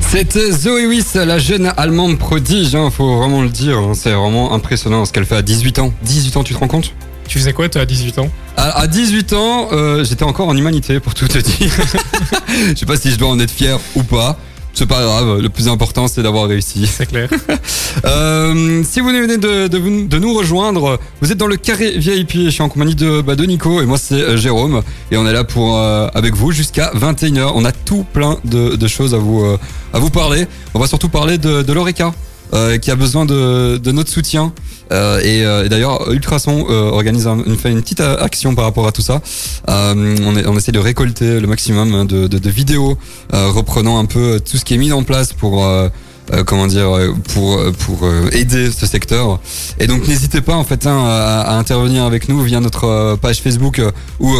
C'était Zoé Wiss, la jeune allemande prodige, hein, faut vraiment le dire. hein. C'est vraiment impressionnant ce qu'elle fait à 18 ans. 18 ans, tu te rends compte? Tu faisais quoi, toi, à 18 ans? À, à 18 ans, euh, j'étais encore en humanité, pour tout te dire. (laughs) Je sais pas si je dois en être fier ou pas. C'est pas grave, le plus important c'est d'avoir réussi. C'est clair. (laughs) Euh, si vous venez de, de, vous- de nous rejoindre, vous êtes dans le carré VIP. Je suis en compagnie de, bah, de Nico et moi c'est euh, Jérôme. Et on est là pour euh, avec vous jusqu'à 21h. On a tout plein de, de choses à vous, euh, à vous parler. On va surtout parler de, de l'Oreca. qui a besoin de notre soutien Euh, et, euh, d'ailleurs Ultrason euh, organise un- une, une petite euh, action par rapport à tout ça. Euh, on, est- on essaie de récolter le maximum hein, de, de, de vidéos euh, reprenant un peu tout ce qui est mis en place pour comment dire pour pour aider ce secteur. Et donc n'hésitez pas en fait hein, à, intervenir avec nous via notre page Facebook ou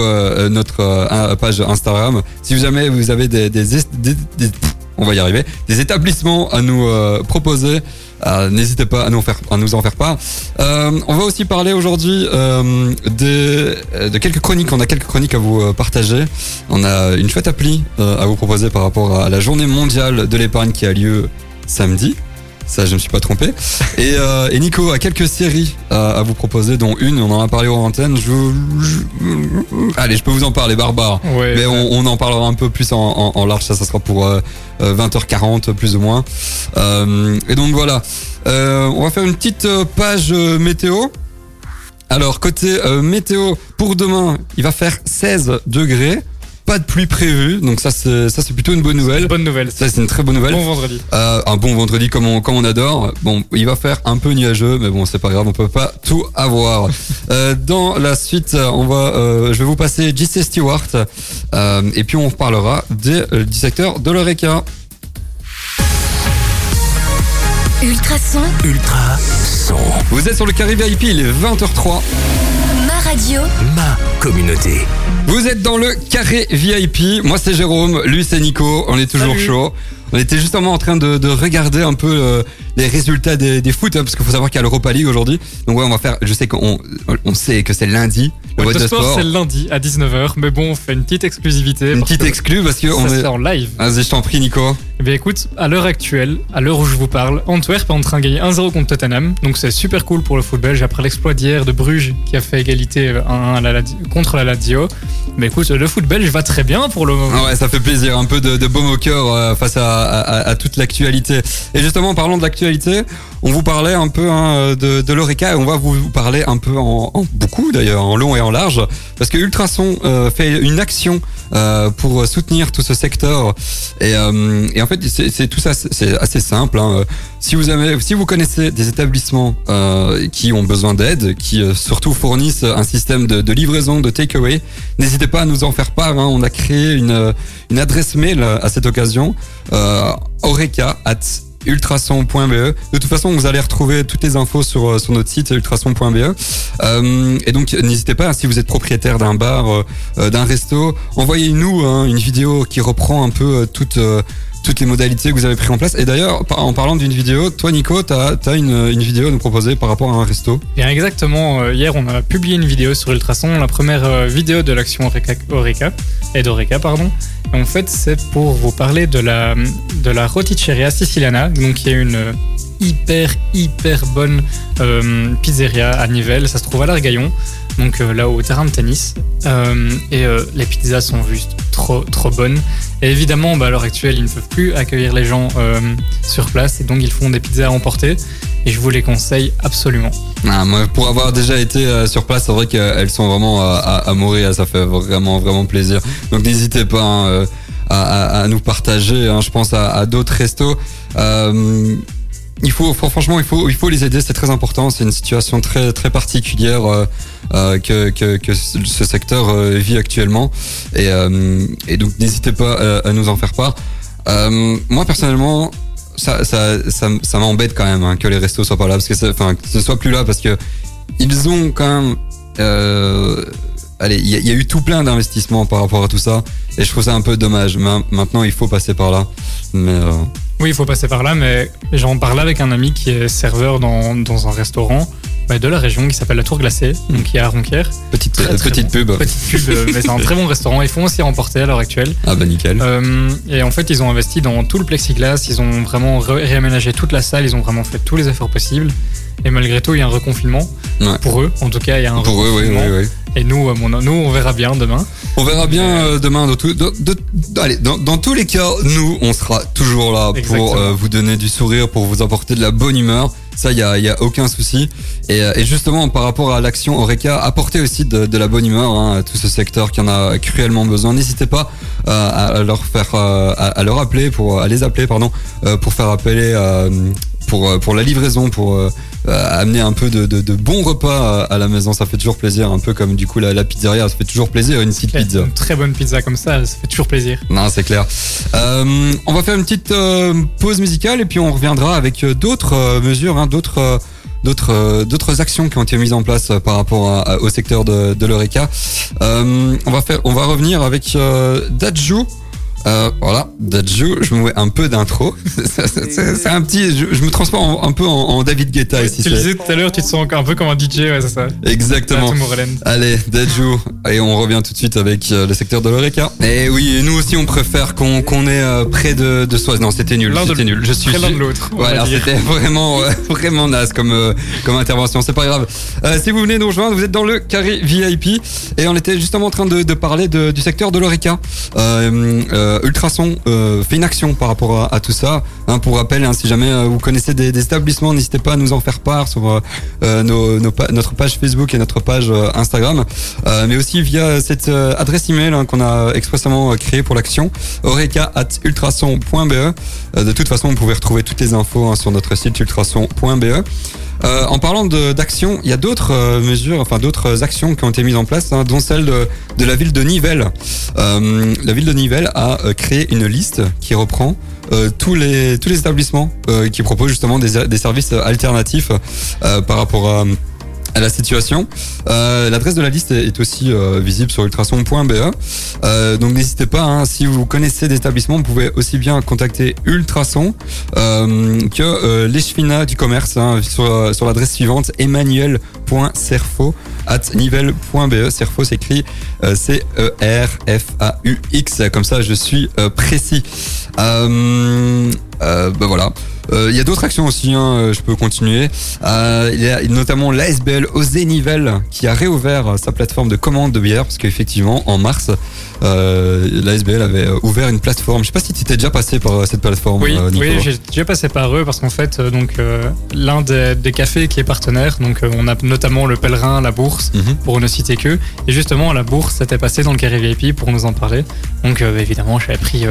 notre page Instagram. Si jamais vous avez des, des, des- des- on va y arriver des établissements à nous proposer euh, N'hésitez pas à nous, en faire, à nous en faire part. Euh, on va aussi parler aujourd'hui euh, des- de quelques chroniques. On a quelques chroniques à vous partager. On a une chouette appli à vous proposer par rapport à la journée mondiale de l'épargne qui a lieu samedi. Ça, je ne me suis pas trompé. Et, euh, et Nico a quelques séries à, à vous proposer, dont une, on en a parlé. Je, je- allez, je peux vous en parler, barbare. Ouais. Mais on, on en parlera un peu plus en, en- en large, ça, ça sera pour euh, euh, 20h40 plus ou moins. Euh, et donc voilà, Euh, on va faire une petite euh, page euh, météo. Alors côté euh, météo, pour demain, il va faire 16 degrés. Pas de pluie prévue, donc ça c'est ça c'est plutôt une bonne nouvelle. Bonne nouvelle. Ça c'est une très bonne nouvelle. Bon vendredi. Euh, un bon vendredi comme on, comme on adore. Bon, il va faire un peu nuageux, mais bon, c'est pas grave, on peut pas tout avoir. (laughs) Euh, dans la suite, on va, euh, je vais vous passer JC Stewart, euh, et puis on parlera des, euh, du secteur de l'ORECA. Ultrason, Ultra son. Vous êtes sur le carré VIP, il est 20h03. Ma radio, Ma communauté. Vous êtes dans le carré VIP. Moi c'est Jérôme, lui c'est Nico. On est toujours Salut. chaud. On était justement en train de, de regarder un peu euh, les résultats des, des foot, hein, parce qu'il faut savoir qu'il y a l'Europa League aujourd'hui. Donc ouais, on va faire. Je sais qu'on on sait que c'est lundi. Le Ouais, vote de sport, sport. c'est le lundi à 19h, mais bon, on fait une petite exclusivité. Une petite exclue parce que Ça on est. en live. Vas-y, je t'en prie, Nico. Eh bien écoute, à l'heure actuelle, à l'heure où je vous parle, Antwerp est en train de gagner 1-0 contre Tottenham. Donc c'est super cool pour le foot belge après l'exploit d'hier de Bruges qui a fait égalité 1-1 à la Ladi- contre la Lazio. Mais écoute, le foot belge va très bien pour le moment. Ah ouais, ça fait plaisir, un peu de, de baume au cœur euh, face à, à- toute l'actualité. Et justement, en parlant de l'actualité, on vous parlait un peu hein, de, l'Oreca et on va vous parler un peu en, beaucoup d'ailleurs, en long et en large, parce que Ultrason euh, fait une action euh, pour soutenir tout ce secteur. Et, euh, en fait, c'est tout ça, c'est- assez simple. hein. Si vous si vous connaissez des établissements qui ont besoin d'aide, qui surtout fournissent un système de, livraison, de takeaway, n'hésitez pas à nous en faire part. hein. On a créé une, une adresse mail à cette occasion, oreca ultrason.be. De toute façon, vous allez retrouver toutes les infos sur, euh, sur notre site ultrason.be. Euh, et donc, n'hésitez pas, si vous êtes propriétaire d'un bar, euh, d'un resto, envoyez-nous hein, une vidéo qui reprend un peu euh, toutes les modalités que vous avez pris en place. Et d'ailleurs, en parlant d'une vidéo, toi, Nico, tu as, une, vidéo à nous proposer par rapport à un resto. Bien exactement, euh, hier on a publié une vidéo sur Ultrason, la première euh, vidéo de l'action Oreca, et d'Oreca, pardon. Et en fait, c'est pour vous parler de la, de la roticeria siciliana, donc qui est une euh, hyper, hyper bonne pizzeria à Nivelles. Ça se trouve à l'Argaillon, donc euh, là au terrain de tennis. Euh, et euh, les pizzas sont juste trop, trop bonnes. Et évidemment, bah, à l'heure actuelle, ils ne peuvent plus accueillir les gens sur place, et donc ils font des pizzas à emporter. Et je vous les conseille absolument. Ah, moi, pour avoir déjà été sur place, c'est vrai qu'elles sont vraiment à, mourir. Ça fait vraiment, vraiment plaisir. Donc n'hésitez pas hein, à, nous partager. hein, je pense à d'autres restos. Il faut, franchement, il faut, il faut les aider. C'est très important. C'est une situation très, très particulière euh, euh, que, que, que ce secteur euh, vit actuellement. Et, euh, et donc n'hésitez pas à nous en faire part. Moi personnellement, ça, ça, ça, m'embête quand même hein, que les restos soient pas là, parce que, enfin, que ce soit plus là, parce que ils ont quand même. Euh, allez, il y, a- il y a eu tout plein d'investissements par rapport à tout ça, et je trouve ça un peu dommage. Ma- Maintenant, il faut passer par là. Mais euh, Oui, il faut passer par là, mais j'en parlais avec un ami qui est serveur dans, dans un restaurant bah, de la région qui s'appelle la Tour Glacée, donc qui est à Ronquière. petite, Très, très petite bon. pub. Petite pub, euh, mais c'est un très bon restaurant. Ils font aussi remporter à l'heure actuelle. Ah bah nickel. Euh, et en fait, ils ont investi dans tout le plexiglas, ils ont vraiment ré- réaménagé toute la salle, ils ont vraiment fait tous les efforts possibles. Et malgré tout, il y a un reconfinement. Ouais. Pour eux, en tout cas, il y a un Pour eux, oui, reconfinement. oui, oui. Et nous, mon- nous, on verra bien demain. On verra bien euh, demain. Dans, tout- dans- de- allez, dans, dans tous les cas, nous, on sera toujours là Exactement. pour euh, vous donner du sourire, pour vous apporter de la bonne humeur. Ça, il y a, y a aucun souci. Et, euh, et justement, par rapport à l'action Oreca, apportez aussi de, de la bonne humeur hein, à tout ce secteur qui en a cruellement besoin. N'hésitez pas euh, à, leur faire, euh, à, à leur appeler, pour, à les appeler, pardon, euh, pour faire appeler. Pour, euh, pour la livraison, pour euh, euh, amener un peu de, de, de bons repas à, la maison, ça fait toujours plaisir, un peu comme du coup la, la pizzeria, ça fait toujours plaisir une petite pizza. Une très bonne pizza comme ça, ça fait toujours plaisir. Non, c'est clair. Euh, on va faire une petite euh, pause musicale et puis on reviendra avec d'autres euh, mesures, hein, d'autres. D'autres, d'autres actions qui ont été mises en place par rapport à- à- au secteur de, de l'Eureka. Euh, on va faire, on va revenir avec euh, Dajou. Euh, voilà, Dajou, je me mets un peu d'intro. (laughs) C'est- un petit, je, je me transforme un peu en, en David Guetta ici. tu le disais tout à l'heure, tu te sens un peu comme un DJ, ouais, c'est ça. Exactement. Allez, Dajou, et on revient tout de suite avec euh, le secteur de l'Oreca. Et oui, nous aussi on préfère qu'on qu'on est euh, près de, de soi. Non, c'était nul, c'était nul. Je suis l'un de l'autre. Voilà, c'était vraiment, (laughs) vraiment naze comme, euh, comme intervention. C'est pas grave. Euh, si vous venez nous rejoindre, vous êtes dans le carré VIP et on était justement en train de, de parler de- du secteur de l'Oreca. Euh, Ultrason euh, fait une action par rapport à, tout ça. Hein, pour rappel, hein, si jamais euh, vous connaissez des, établissements, n'hésitez pas à nous en faire part sur euh, euh, notre page Facebook et notre page euh, Instagram, Euh, mais aussi via cette euh, adresse email hein, qu'on a expressément euh, créée pour l'action, oreca@ultrason.be. Euh, de toute façon, vous pouvez retrouver toutes les infos sur notre site ultrason.be. Euh, en parlant d'actions, il y a d'autres euh, mesures, enfin d'autres actions qui ont été mises en place, hein, dont celle de, la ville de Nivelles. Euh, la ville de Nivelles a créé une liste qui reprend tous les tous les établissements qui proposent justement des, services alternatifs par rapport à la situation. Euh, L'adresse de la liste est aussi euh, visible sur ultrason.be. Euh, donc n'hésitez pas, hein, si vous connaissez des établissements, vous pouvez aussi bien contacter Ultrason euh, que euh, l'échevinat du commerce hein, sur, euh, sur l'adresse suivante emmanuel.cerfo at nivelle.be. Cerfo s'écrit C-E-R-F-A-U-X. Comme ça, je suis précis. Euh, bah voilà. Euh, Il y a d'autres actions aussi, hein, euh, je peux continuer. Euh, il y a notamment l'ASBL Osé Nivelles qui a réouvert sa plateforme de commande de bière parce qu'effectivement en mars, l'ASBL avait ouvert une plateforme. Je sais pas si tu étais déjà passé par cette plateforme. Oui, oui j'ai déjà passé par eux parce qu'en fait, donc l'un des, des cafés qui est partenaire, donc on a notamment le Pèlerin, la Bourse, Mhm. pour ne citer que, et justement la Bourse s'était passée dans le carré VIP pour nous en parler. Donc évidemment, j'avais pris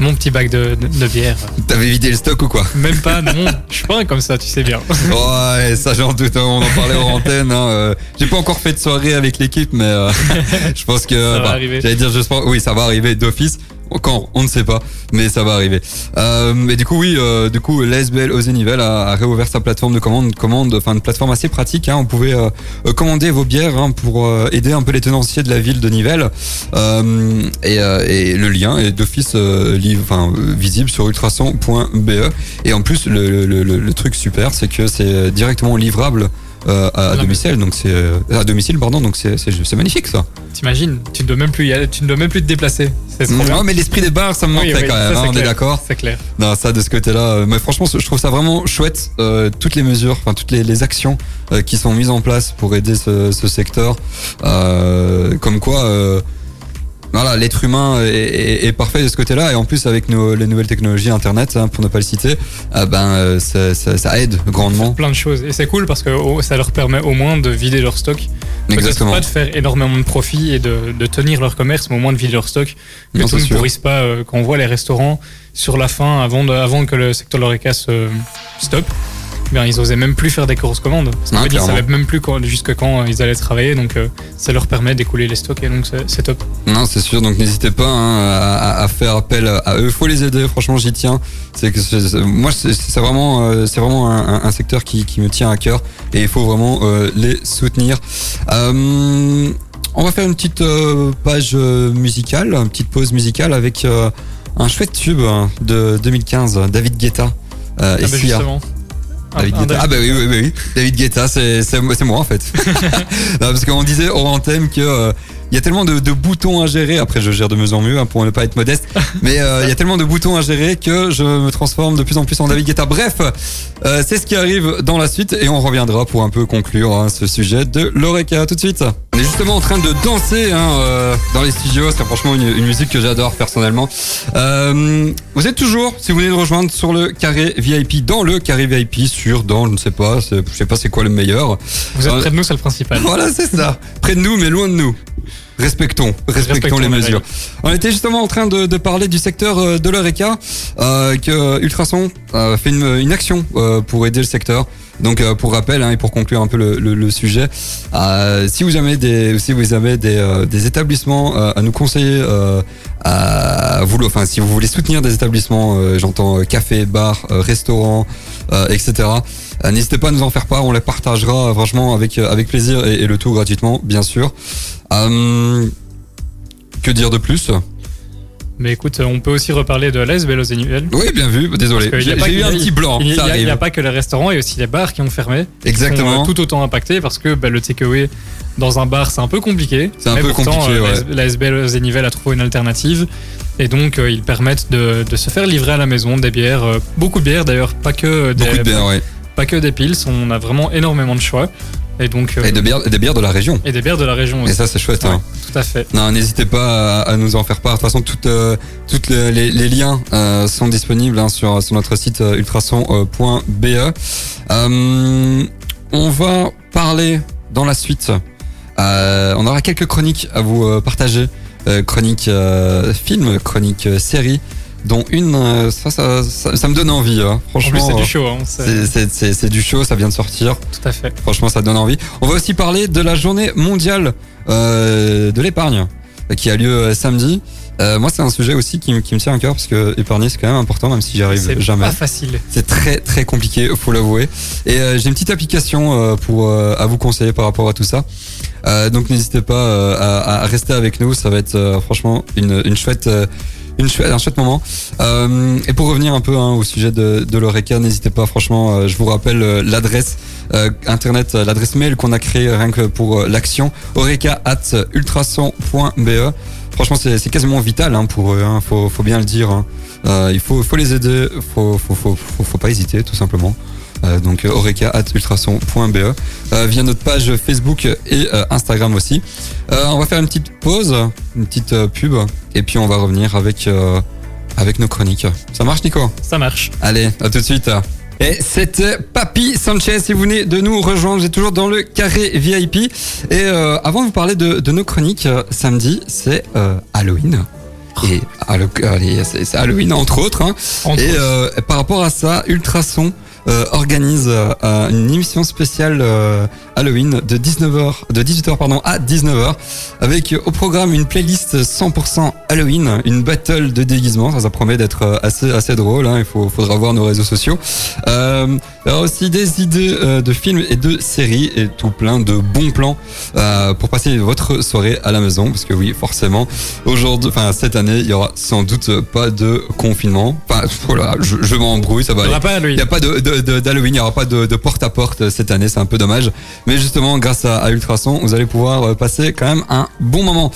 mon petit bac de, de- de bière. T'avais vidé le stock ou quoi Même pas, (laughs) non, je suis pas un comme ça, tu sais bien. Ouais, ça j'en doute, hein, on en parlait en antenne. Hein, euh, J'ai pas encore fait de soirée avec l'équipe, mais euh, (laughs) je pense que... Ça va bah, arriver. J'allais dire, je pense, oui, ça va arriver d'office. Quand On ne sait pas, mais ça va arriver. Euh, mais du coup, oui, euh, du coup, l'ASBL Osenivel a, a réouvert sa plateforme de commande, commande, enfin une plateforme assez pratique. Hein, on pouvait euh, euh, commander vos bières hein, pour euh, aider un peu les tenanciers de la ville de Nivelles. Euh, et, et le lien est d'office enfin, visible sur ultrason.be. Et en plus, le, le, le, le truc super, c'est que c'est directement livrable. Euh, à, domicile, donc c'est euh, à domicile, pardon, donc c'est magnifique ça. T'imagines, tu ne dois même plus y aller, tu ne dois même plus te déplacer. Bien. Non, mais l'esprit des bars, ça me Oui, manquait oui, quand ça, même, hein, on est d'accord. C'est clair. Non, ça de ce côté-là, euh, mais franchement, je trouve ça vraiment chouette. euh, toutes les mesures, enfin toutes les, les actions euh, qui sont mises en place pour aider ce, ce secteur, comme quoi. Euh, voilà, l'être humain est, est- est parfait de ce côté-là et en plus avec nos, les nouvelles technologies Internet, hein, pour ne pas le citer, ah ben euh, ça, ça, ça aide grandement. Plein de choses. Et c'est cool parce que oh, ça leur permet au moins de vider leur stock. Exactement. pas de faire énormément de profit et de, de tenir leur commerce, mais au moins de vider leur stock. Que Non, tout ne sûr. pourrisse pas euh, quand on voit les restaurants sur la fin, avant, de- avant que le secteur Loreca se stoppe. Bien, ils osaient même plus faire des grosses commandes. Parce fait, ils savaient même plus jusque quand ils allaient travailler. Donc, euh, ça leur permet d'écouler les stocks et donc c'est top. Non, c'est sûr. Donc n'hésitez pas hein, à, à faire appel à eux. Faut les aider. Franchement, j'y tiens. C'est que moi, c'est vraiment, euh, c'est vraiment un, secteur qui, qui me tient à cœur et il faut vraiment euh, les soutenir. Euh, on va faire une petite euh, page euh, musicale, une petite pause musicale avec euh, un chouette tube de 2015, David Guetta. Euh, et Ah, bah, Sia. justement. David Guetta. Ah bah oui, oui, oui. David Guetta, c'est c'est moi c'est moi, en fait. (laughs) Non, parce qu'on disait hors antenne que euh, il y a tellement de, de boutons à gérer. Après, je gère de mieux en mieux hein, pour ne pas être modeste, mais euh, il y a tellement de boutons à gérer que je me transforme de plus en plus en David Guetta. Bref, euh, c'est ce qui arrive dans la suite et on reviendra pour un peu conclure hein, ce sujet de l'Oreca tout de suite. On est justement en train de danser hein, euh, dans les studios. C'est franchement une, une musique que j'adore personnellement. Euh, vous êtes toujours, si vous voulez nous rejoindre, sur le carré VIP, dans le carré VIP, sur, dans, je ne sais pas, c'est- je sais pas c'est quoi le meilleur. Vous êtes Euh, près de nous, c'est le principal. (laughs) Voilà, c'est ça. Près de nous, mais loin de nous. Respectons, respectons, Respectons les les mesures. On était justement en train de, de parler du secteur euh, de l'Eureka, euh, que Ultrason euh, fait une, une action euh, pour aider le secteur. Donc euh, pour rappel hein, et pour conclure un peu le, le- le sujet, euh, si vous avez des, si vous avez des, euh, des établissements euh, à nous conseiller, euh, à vous, enfin si vous voulez soutenir des établissements, euh, j'entends euh, café, bar, euh, restaurant, euh, etc. euh, N'hésitez pas à nous en faire part, on les partagera euh, franchement avec euh, avec plaisir et, et le tout gratuitement, bien sûr. Que dire de plus? Mais écoute, on peut aussi reparler de l'AS Vélos et Nivelles. Oui, bien vu. Désolé, y a j'ai eu un petit blanc. Il n'y a, pas que les restaurants, il y a aussi les bars qui ont fermé. Exactement. sont, euh, tout autant impactés parce que bah, le takeaway dans un bar c'est un peu compliqué. C'est un Mais peu pourtant, compliqué, ouais. La SBL Zenivel a trouvé une alternative et donc euh, ils permettent de, de se faire livrer à la maison des bières, euh, beaucoup de bières d'ailleurs, pas que des, Beaucoup de bière, ouais. Pas que des pils. On a vraiment énormément de choix. Et donc, euh, Et bières, des bières de la région. et des bières de la région Et aussi. ça, c'est chouette. Ouais, hein. tout à fait. Non, n'hésitez pas à, à nous en faire part. De toute façon, toutes, euh, toutes les, les- les liens euh, sont disponibles hein, sur, sur notre site ultrason.be. On va parler dans la suite. On aura quelques chroniques à vous partager. Chroniques films, chroniques euh, séries, dont une, euh, ça, ça, ça, ça me donne envie. hein. En Franchement, plus, c'est du show. Hein, c'est- c'est- c'est c'est- c'est du show, ça vient de sortir. tout à fait. Franchement, ça donne envie. On va aussi parler de la journée mondiale euh, de l'épargne euh, qui a lieu euh, samedi. Euh, moi, c'est un sujet aussi qui, me- qui me tient à cœur parce que épargner, c'est quand même important, même si j'y arrive C'est jamais. pas facile. C'est très très compliqué, faut l'avouer. Et euh, j'ai une petite application euh, pour euh, à vous conseiller par rapport à tout ça. Euh, donc n'hésitez pas à, à rester avec nous, ça va être euh, franchement une, une chouette. Un chouette moment. Euh, et pour revenir un peu hein, au sujet de, l'Oreca, n'hésitez pas, franchement, euh, je vous rappelle euh, l'adresse internet, l'adresse mail qu'on a créée rien que pour l'action, oreca at ultrason.be. Franchement, c'est quasiment vital hein, pour eux, hein, faut, bien le dire. hein. Il faut, les aider, faut, faut, faut pas hésiter, tout simplement. Euh, donc euh, oreca at ultrason.be euh, via notre page Facebook et Instagram aussi. On va faire une petite pause, une petite pub, et puis on va revenir avec avec nos chroniques. Ça marche, Nico? Ça marche. Allez, à tout de suite. Et c'était Papi Sanchez. Si vous venez de nous rejoindre, êtes toujours dans le carré VIP. Et euh, avant de vous parler de, de nos chroniques, euh, samedi, c'est euh, Halloween. Et c'est Halloween entre autres. hein. Entre Et par rapport à ça, Ultrason euh, organise euh, une émission spéciale euh, Halloween de 19h, de 18h pardon à 19h, avec au programme une playlist 100% Halloween, une battle de déguisement. Ça, ça promet d'être assez assez drôle. hein. Il faut, faudra voir nos réseaux sociaux. Il y aura aussi des idées euh, de films et de séries et tout plein de bons plans euh, pour passer votre soirée à la maison. Parce que oui, forcément, aujourd'hui, enfin cette année, il y aura sans doute pas de confinement. Enfin, (laughs) voilà, je, je m'embrouille, ça va Il y aller. aura pas Il n'y a pas de, d'Halloween, il n'y aura pas de, de porte-à-porte cette année, c'est un peu dommage. Mais justement, grâce à, à Ultrason, vous allez pouvoir euh, passer quand même un bon moment.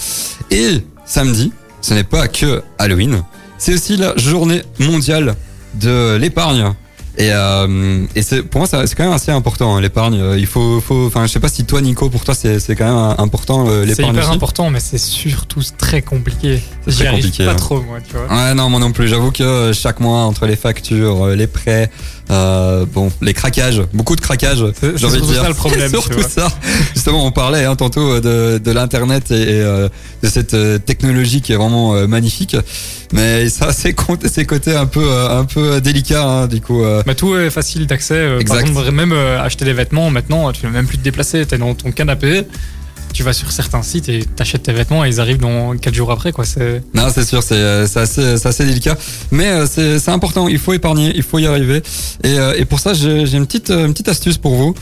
Et samedi, ce n'est pas que Halloween, c'est aussi la journée mondiale de l'épargne. Et, euh, et c'est pour moi c'est quand même assez important hein, l'épargne. Euh, Il faut, faut, enfin je sais pas si toi Nico pour toi c'est c'est quand même euh, important euh, C'est l'épargne hyper aussi. important, mais c'est surtout très compliqué. C'est J'y arrive compliqué, pas hein. trop, moi, tu vois. Ouais non moi non plus. J'avoue que chaque mois entre les factures, les prêts, euh, bon les craquages, beaucoup de craquages. J'ai envie de surtout dire. ça le problème. (laughs) Surtout ça. Justement, on parlait hein, tantôt euh, de, de l'internet et, et, euh, de cette technologie qui est vraiment euh, magnifique, mais ça c'est con- c'est côté un peu un peu délicat hein, du coup. Bah, tout est facile d'accès. Par exemple, même acheter des vêtements, maintenant, tu ne même plus te déplacer. Tu es dans ton canapé, tu vas sur certains sites et t'achètes tes vêtements et ils arrivent dans 4 jours après. quoi. Non, c'est sûr, c'est euh, assez, assez délicat, mais euh, c'est important. Il faut épargner, il faut y arriver. Et, euh, pour ça, j'ai une petite astuce pour vous.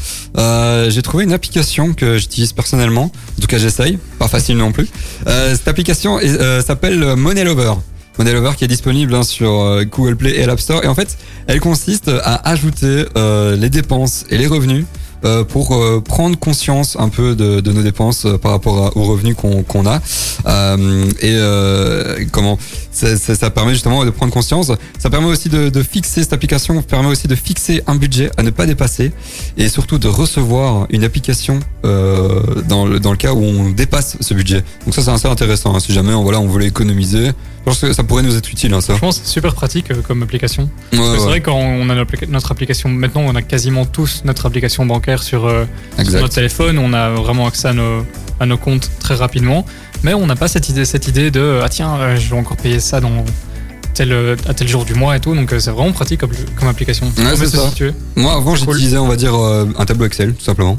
J'ai trouvé une application que j'utilise personnellement. En tout cas, j'essaye. Pas facile non plus. Cette application s'appelle Money Lover. Money Lover qui est disponible hein, sur Google Play et l'App Store. Et en fait, elle consiste à ajouter les dépenses et les revenus euh, pour euh, prendre conscience un peu de, de nos dépenses euh, par rapport à- aux revenus qu'on qu'on a. Euh, et euh, comment ça, ça, ça permet justement de prendre conscience. Ça permet aussi de, de fixer cette application permet aussi de fixer un budget à ne pas dépasser et surtout de recevoir une application dans, le, dans le cas où on dépasse ce budget. Donc ça c'est assez intéressant. hein. Si jamais on, voilà, on voulait économiser, je pense que ça pourrait nous être utile. Hein, ça. Je pense que c'est super pratique euh, comme application. Ouais, Parce que C'est ouais, vrai quand on a notre applica- notre application, maintenant on a quasiment tous notre application bancaire sur, euh, sur exact. notre téléphone, on a vraiment accès à nos, à nos comptes très rapidement, mais on n'a pas cette idée, cette idée de ah tiens euh, je vais encore payer ça dans tel, euh, à tel jour du mois et tout, donc euh, c'est vraiment pratique comme, comme application. Ouais, Comment c'est se ça. situer Moi, avant, Cool. j'utilisais, on va dire, euh, un tableau Excel, tout simplement.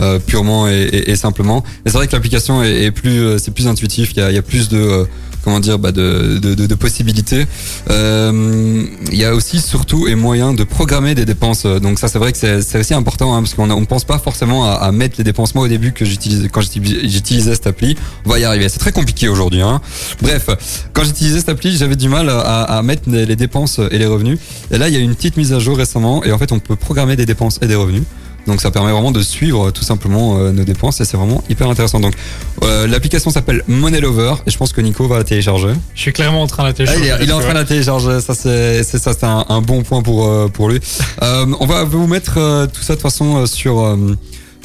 Euh, purement et, et- et simplement. Mais c'est vrai que l'application est, est plus, euh, c'est plus intuitif. Il y a, il y a plus de, euh, comment dire, bah de, de, de, possibilités. Euh, il y a aussi surtout et moyen de programmer des dépenses. Donc ça, c'est vrai que c'est aussi important hein, parce qu'on on ne pense pas forcément à, à mettre les dépenses. Moi, au début, que j'utilisais, quand j'utilisais cette appli, on va y arriver. C'est très compliqué aujourd'hui. Hein. Bref, quand j'utilisais cette appli, j'avais du mal à, à mettre les, les dépenses et les revenus. Et là, il y a une petite mise à jour récemment et en fait, on peut programmer des dépenses et des revenus. Donc ça permet vraiment de suivre euh, tout simplement euh, nos dépenses et c'est vraiment hyper intéressant. Donc euh, l'application s'appelle Money Lover et je pense que Nico va la télécharger. Je suis clairement en train de la Ah, télécharger. il, est, il est en train de la télécharger, ça c'est ça c'est un, un bon point pour euh, pour lui. (laughs) Euh, on va vous mettre euh, tout ça de toute façon euh, sur euh,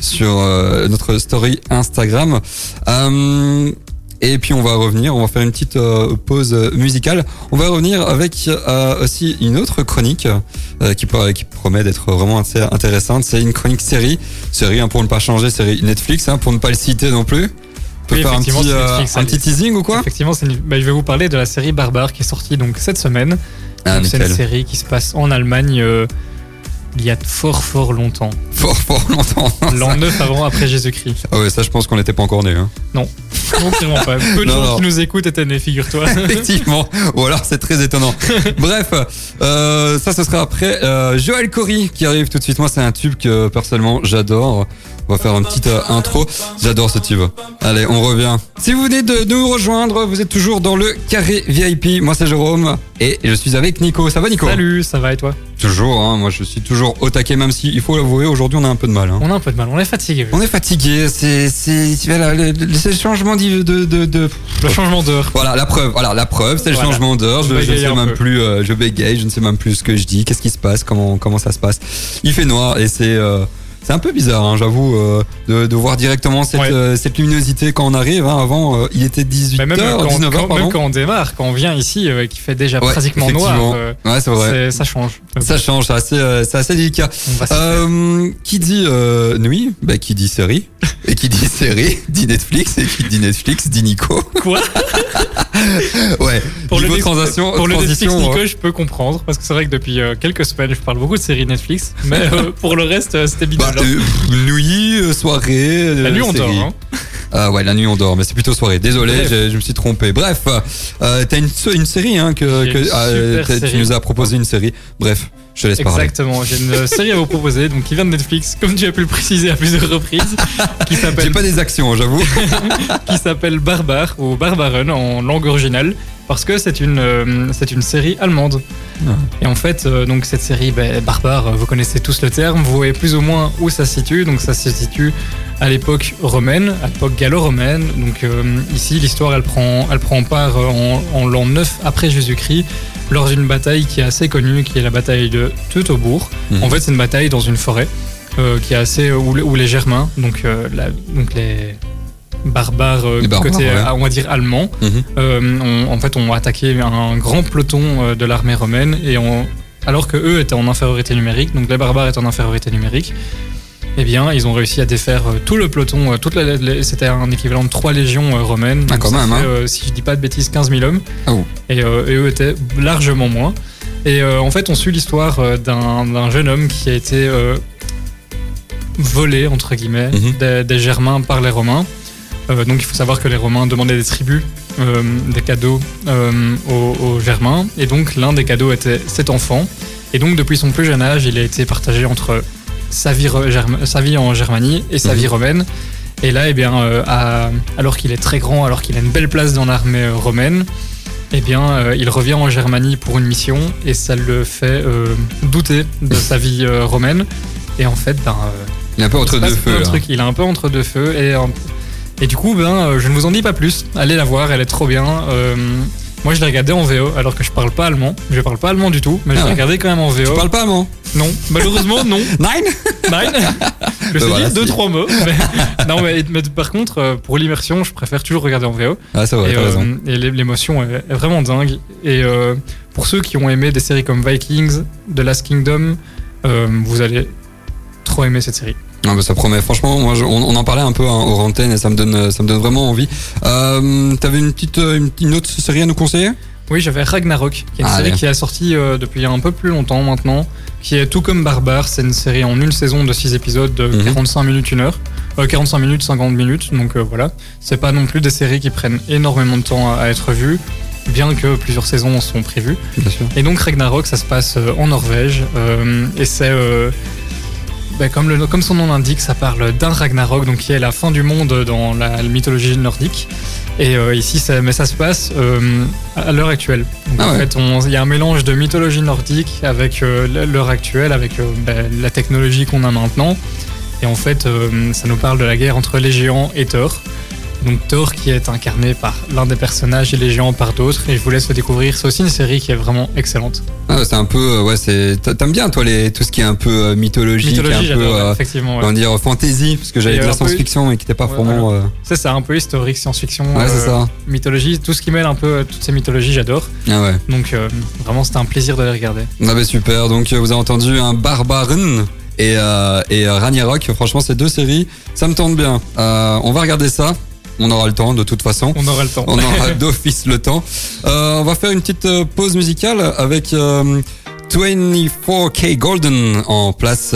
sur euh, notre story Instagram. Et puis on va revenir, on va faire une petite euh, pause musicale. On va revenir avec euh, aussi une autre chronique euh, qui, pro- qui promet d'être vraiment assez intéressante. C'est une chronique série, série hein, pour ne pas changer, série Netflix, hein, pour ne pas le citer non plus. On peut Oui, faire un petit, effectivement, c'est Netflix, un petit Alice. teasing ou quoi Effectivement, une- bah, je vais vous parler de la série Barbare qui est sortie donc cette semaine. Ah, c'est une série qui se passe en Allemagne il y a fort fort longtemps. Fort, fort longtemps. (laughs) L'an 9 avant après Jésus-Christ. Ah ouais, ça je pense qu'on n'était pas encore nés. Hein. Non, clairement pas. Peu de Non, gens non. qui nous écoutent étaient nés, figure-toi. (laughs) Effectivement. Ou alors c'est très étonnant. (laughs) Bref, euh, ça ce sera après euh, Joël Cory qui arrive tout de suite. Moi c'est un tube que personnellement j'adore. On va faire une petite euh, intro. J'adore ce tube. Allez, on revient. Si vous venez de nous rejoindre, vous êtes toujours dans le carré VIP. Moi c'est Jérôme et je suis avec Nico. Ça va Nico? Salut, ça va et toi? Toujours. Hein, moi je suis toujours au taquet même si il faut l'avouer aujourd'hui on a un peu de mal. Hein. On a un peu de mal, on est fatigué. On est fatigué. C'est voilà le, changement de, de, de, de Le changement d'heure. Voilà la preuve, voilà la preuve, c'est le Voilà. changement d'heure. Je, ne sais même peu. plus, euh, je bégaye, je ne sais même plus ce que je dis, qu'est-ce qui se passe, comment comment ça se passe? Il fait noir et c'est euh, c'est un peu bizarre, hein, j'avoue, euh, de, de voir directement cette, Ouais. euh, cette luminosité quand on arrive. hein. Avant, euh, il était 18h, Mais même, quand, 19h, quand- même quand on démarre, quand on vient ici, qui fait déjà Ouais, pratiquement noir, Ouais, c'est vrai. ça change. Ça change, c'est assez, délicat. Qui dit nuit, bah, qui dit série, et qui dit série, (laughs) dit Netflix, et qui dit Netflix, dit Nico. Quoi? (laughs) Ouais, Pour le, transition, pour le Netflix transition, Nico, euh, je peux comprendre, parce que c'est vrai que depuis quelques semaines, je parle beaucoup de séries Netflix, mais (laughs) pour le reste, c'était bidon. Nuit, euh, soirée. euh, La nuit, on série. dort. Hein. Ah ouais, la nuit on dort, mais c'est plutôt soirée. Désolé, j'ai- je me suis trompé. Bref, euh, t'as une, une série hein, que, J'ai ah, tu nous as proposé une série. Bref, je te laisse parler. Exactement, j'ai une (laughs) série à vous proposer, donc qui vient de Netflix, comme tu as pu le préciser à plusieurs reprises, qui J'ai s'appelle pas des actions, j'avoue. (laughs) qui s'appelle Barbare ou Barbaren en langue originale parce que c'est une euh, c'est une série allemande. Ah. Et en fait euh, donc cette série ben, Barbare, vous connaissez tous le terme, vous voyez plus ou moins où ça se situe. Donc ça se situe à l'époque romaine, à l'époque gallo-romaine. Donc euh, ici l'histoire elle prend elle prend part en, en l'an 9 après Jésus-Christ lors d'une bataille qui est assez connue qui est la bataille de Teutobourg. Mhm. En fait, c'est une bataille dans une forêt qui est assez où, où les Germains, donc la- donc les barbares, euh, barbares, côté ouais. euh, on va dire allemand, Mhm. euh, en fait ont attaqué un grand peloton de l'armée romaine et ont- alors que eux étaient en infériorité numérique, donc les barbares étaient en infériorité numérique. Eh bien, ils ont réussi à défaire tout le peloton. toute C'était un équivalent de trois légions romaines. Ah, Donc, quand ça même, fait, hein. si je dis pas de bêtises, 15 000 hommes. Ah, ouh. Et, et eux étaient largement moins. Et en fait, on suit l'histoire d'un jeune homme qui a été volé, entre guillemets, Mhm. des, des Germains par les Romains. Euh, donc il faut savoir que les Romains demandaient des tribus, euh, des cadeaux euh, aux, aux Germains. Et donc l'un des cadeaux était cet enfant. Et donc depuis son plus jeune âge, il a été partagé entre sa vie, sa en Germanie et sa Mhm. vie romaine. Et là, eh bien, à- alors qu'il est très grand, alors qu'il a une belle place dans l'armée romaine, eh bien, il revient en Germanie pour une mission et ça le fait douter de sa vie romaine. Et en fait, ben, Il est un peu entre deux feux. de là. trucs. Il est un peu entre deux feux et, et du coup, ben, euh, je ne vous en dis pas plus. Allez la voir, elle est trop bien. Euh, moi, je l'ai regardée en VO alors que je parle pas allemand. Je parle pas allemand du tout, mais je Ah l'ai regardée quand même en Tu VO. parles pas allemand Non, malheureusement, non. (laughs) Nine Nine. (laughs) Je sais voilà, dire deux, trois mots. Mais... (laughs) non, mais, mais par contre, euh, pour l'immersion, je préfère toujours regarder en VO. Ah, c'est vrai, et euh, et l'é- l'émotion est, est vraiment dingue. Et euh, pour ceux qui ont aimé des séries comme Vikings, The Last Kingdom, vous allez trop aimer cette série. Ah, bah, ça promet. Franchement, moi, je- on, on en parlait un peu hein, aux antennes et ça me donne, euh, ça me donne vraiment envie. Euh, T'avais une petite, euh, une, une autre série à nous conseiller? Oui, j'avais Ragnarok, qui est une Ah, série allez. qui est sortie euh, depuis un peu plus longtemps maintenant, qui est tout comme Barbare. C'est une série en une saison de 6 épisodes de Mhm. 45 minutes, 1 heure. Euh, 45 minutes, 50 minutes. Donc voilà. C'est pas non plus des séries qui prennent énormément de temps à, à être vues, bien que plusieurs saisons sont prévues. Bien sûr. Et donc Ragnarok, ça se passe en Norvège. euh, et c'est. euh, bah, comme, le, comme son nom l'indique, ça parle d'un Ragnarok, donc qui est la fin du monde dans la, mythologie nordique. Et euh, ici, ça, mais ça se passe euh, à l'heure actuelle. Donc, Ah en ouais. fait, il y a un mélange de mythologie nordique avec euh, l'heure actuelle, avec bah, la technologie qu'on a maintenant. Et en fait, ça nous parle de la guerre entre les géants et Thor. Donc Thor qui est incarné par l'un des personnages et les géants par d'autres. Et je vous laisse le découvrir. C'est aussi une série qui est vraiment excellente. Ah, c'est un peu, euh, ouais, c'est. t'a- T'aimes bien toi les tout ce qui est un peu euh, mythologique, Mythologie, un peu, j'adore, euh, effectivement. ouais. comment dire, fantasy, parce que j'allais Et dire un peu- science-fiction, mais qui n'était pas Ouais, vraiment. euh, C'est ça, un peu historique, science-fiction, Ouais, euh, ça. mythologie, tout ce qui mêle un peu toutes ces mythologies, j'adore. Ah ouais. Donc vraiment, c'était un plaisir de les regarder. Ah bah super, donc vous avez entendu un Barbaren et, euh, et Ragnarok, franchement ces deux séries, ça me tente bien. Euh, on va regarder ça, on aura le temps de toute façon. On aura le temps. On aura (laughs) d'office le temps. Euh, on va faire une petite euh, pause musicale avec euh, 24K Golden en place.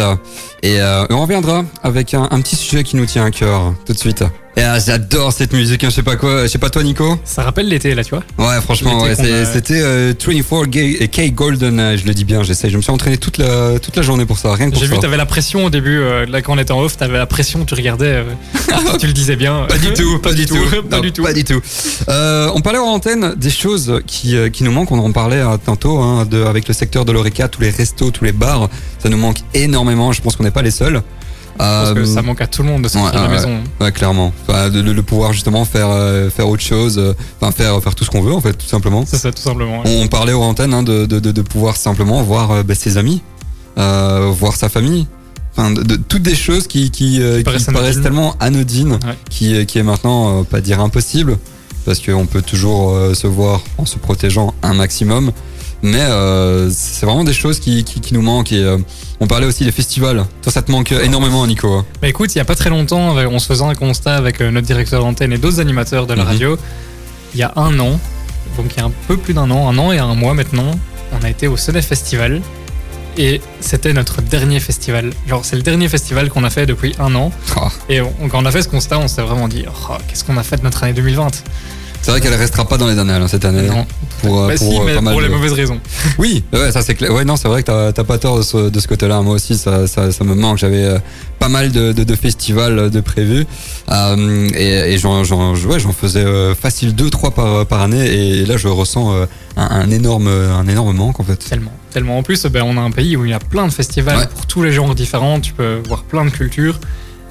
Et euh, on reviendra avec un, un petit sujet qui nous tient à cœur tout de suite. Ah, j'adore cette musique, hein, je sais pas quoi, je sais pas toi Nico Ça rappelle l'été, là, tu vois. Ouais franchement, ouais, c'était euh, 24K Golden, euh, je le dis bien, j'essaie, je me suis entraîné toute la, toute la journée pour ça, rien que pour J'ai ça. vu, t'avais la pression au début, euh, là, quand on était en off, t'avais la pression, tu regardais, euh, (laughs) (laughs) tu le disais bien. Pas du tout, (laughs) pas, du tout, pas Non, du tout. Pas du tout. On parlait en antenne des choses qui, qui nous manquent. On en parlait tantôt hein, de, avec le secteur de l'Oreca, tous les restos, tous les bars. Ça nous manque énormément. Je pense qu'on n'est pas les seuls. Je pense que Euh, ça manque à tout le monde de sortir ouais, de la maison. Ouais, clairement. Enfin, de, de- de pouvoir justement faire, euh, faire autre chose, euh, enfin faire, faire tout ce qu'on veut en fait, tout simplement. C'est ça, tout simplement. ouais. On parlait aux antennes hein, de, de, pouvoir simplement voir euh, bah, ses amis, euh, voir sa famille. Enfin, de, toutes des choses qui, qui, euh, qui paraissent tellement anodines, Ouais. qui, euh, qui est maintenant, euh, pas dire impossible, parce qu'on peut toujours euh, se voir en se protégeant un maximum. Mais euh, c'est vraiment des choses qui, qui, qui nous manquent. Et euh, on parlait aussi des festivals. Toi, ça te manque énormément, Nico. hein. Bah écoute, il y a pas très longtemps, euh, on se faisait un constat avec notre directeur d'antenne et d'autres animateurs de la Mhm. radio. Il y a un an, donc il y a un peu plus d'un an, un an et un mois maintenant, on a été au Sonnet Festival. Et c'était notre dernier festival. Genre, c'est le dernier festival qu'on a fait depuis un an. Ah. Et on- quand on a fait ce constat, on s'est vraiment dit oh, qu'est-ce qu'on a fait de notre année 2020 C'est vrai qu'elle restera pas dans les annales hein, cette année. Non. Pour, euh, Bah pour, si, euh, mais pas mal pour les de- mauvaises raisons. (laughs) Oui, ouais, ça c'est clair. Ouais, non, c'est vrai que t'as- pas tort de ce, de ce côté-là. Moi aussi, ça, ça, ça me manque. J'avais euh, pas mal de, festivals de prévus. Euh, et et j'en ouais, faisais euh, facile deux, trois par, par année. Et là, je ressens euh, un, un énorme, un énorme manque en fait. Tellement. Tellement. En plus, ben, on a un pays où il y a plein de festivals Ouais. pour tous les genres différents. Tu peux voir plein de cultures.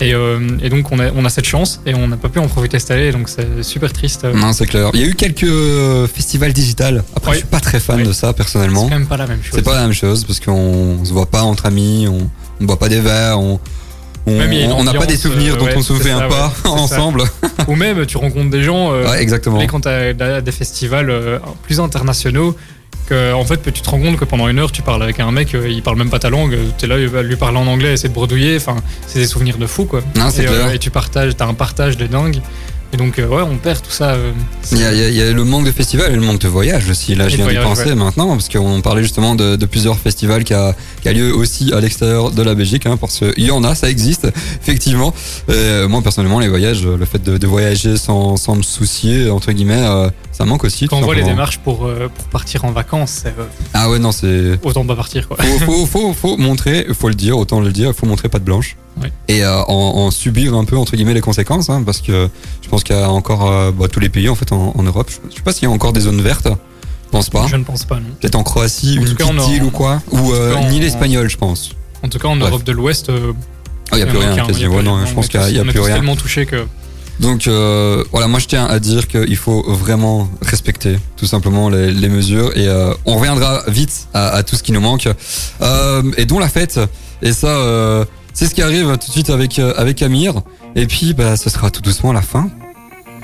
Et, euh, et donc, on a, on a cette chance et on n'a pas pu en profiter cette année. Donc, c'est super triste. Non, c'est clair. Il y a eu quelques euh, festivals digitales. Après, Ouais. je suis pas très fan de ça C'est personnellement. quand même pas la même chose. C'est pas la même chose parce qu'on se voit pas entre amis, on, on boit pas des verres, on on n'a pas des souvenirs euh, dont ouais, on se c'est souvient ça, pas ouais, c'est ensemble. (laughs) Ou même, tu rencontres des gens. euh, Ouais, exactement. et quand tu as des festivals plus internationaux, que en fait, tu te rends compte que pendant une heure, tu parles avec un mec, euh, il parle même pas ta langue, tu es là, il va lui parler en anglais, essayer de bredouiller. Enfin, c'est des souvenirs de fou, quoi. Non, c'est et, euh, clair. et tu partages, t'as un partage de dingue. Et donc, euh, ouais, on perd tout ça. euh, Il y, a, il y le manque de festivals et le manque de voyage aussi. Là, Et je viens d'y penser maintenant parce qu'on parlait justement de, de plusieurs festivals qui a, qui a lieu aussi à l'extérieur de la Belgique. Hein, parce qu'il y en a, ça existe effectivement. Euh, moi personnellement, les voyages, le fait de, de voyager sans, sans me soucier entre guillemets, euh, ça manque aussi. Quand on voit les démarches pour, pour partir en vacances, Ah ouais, non, c'est autant pas partir, quoi. faut, faut, faut, faut montrer, faut le dire, autant le dire, faut montrer pas de blanche. Et euh, en, en subir un peu entre guillemets les conséquences, hein, parce que je pense qu'il y a encore euh, bah, tous les pays en fait en, en Europe. Je, je sais pas s'il y a encore des zones vertes. Je pense pas. Je ne pense pas, non. Peut-être en Croatie, En une cas, en petite île ou quoi Ou euh, une île espagnole, je pense. En tout cas, en Bref. Europe de l'Ouest, euh, Ah, il y a en plus rien, aucun, quasi. il y a plus rien. je pense qu'il y a, plus rien. tellement touchés que. Donc euh, voilà, moi je tiens à dire qu'il faut vraiment respecter tout simplement les, les mesures et euh, on reviendra vite à, à tout ce qui nous manque euh, et dont la fête. Et ça, euh, c'est ce qui arrive tout de suite avec euh, avec Amir. Et puis bah ce sera tout doucement la fin.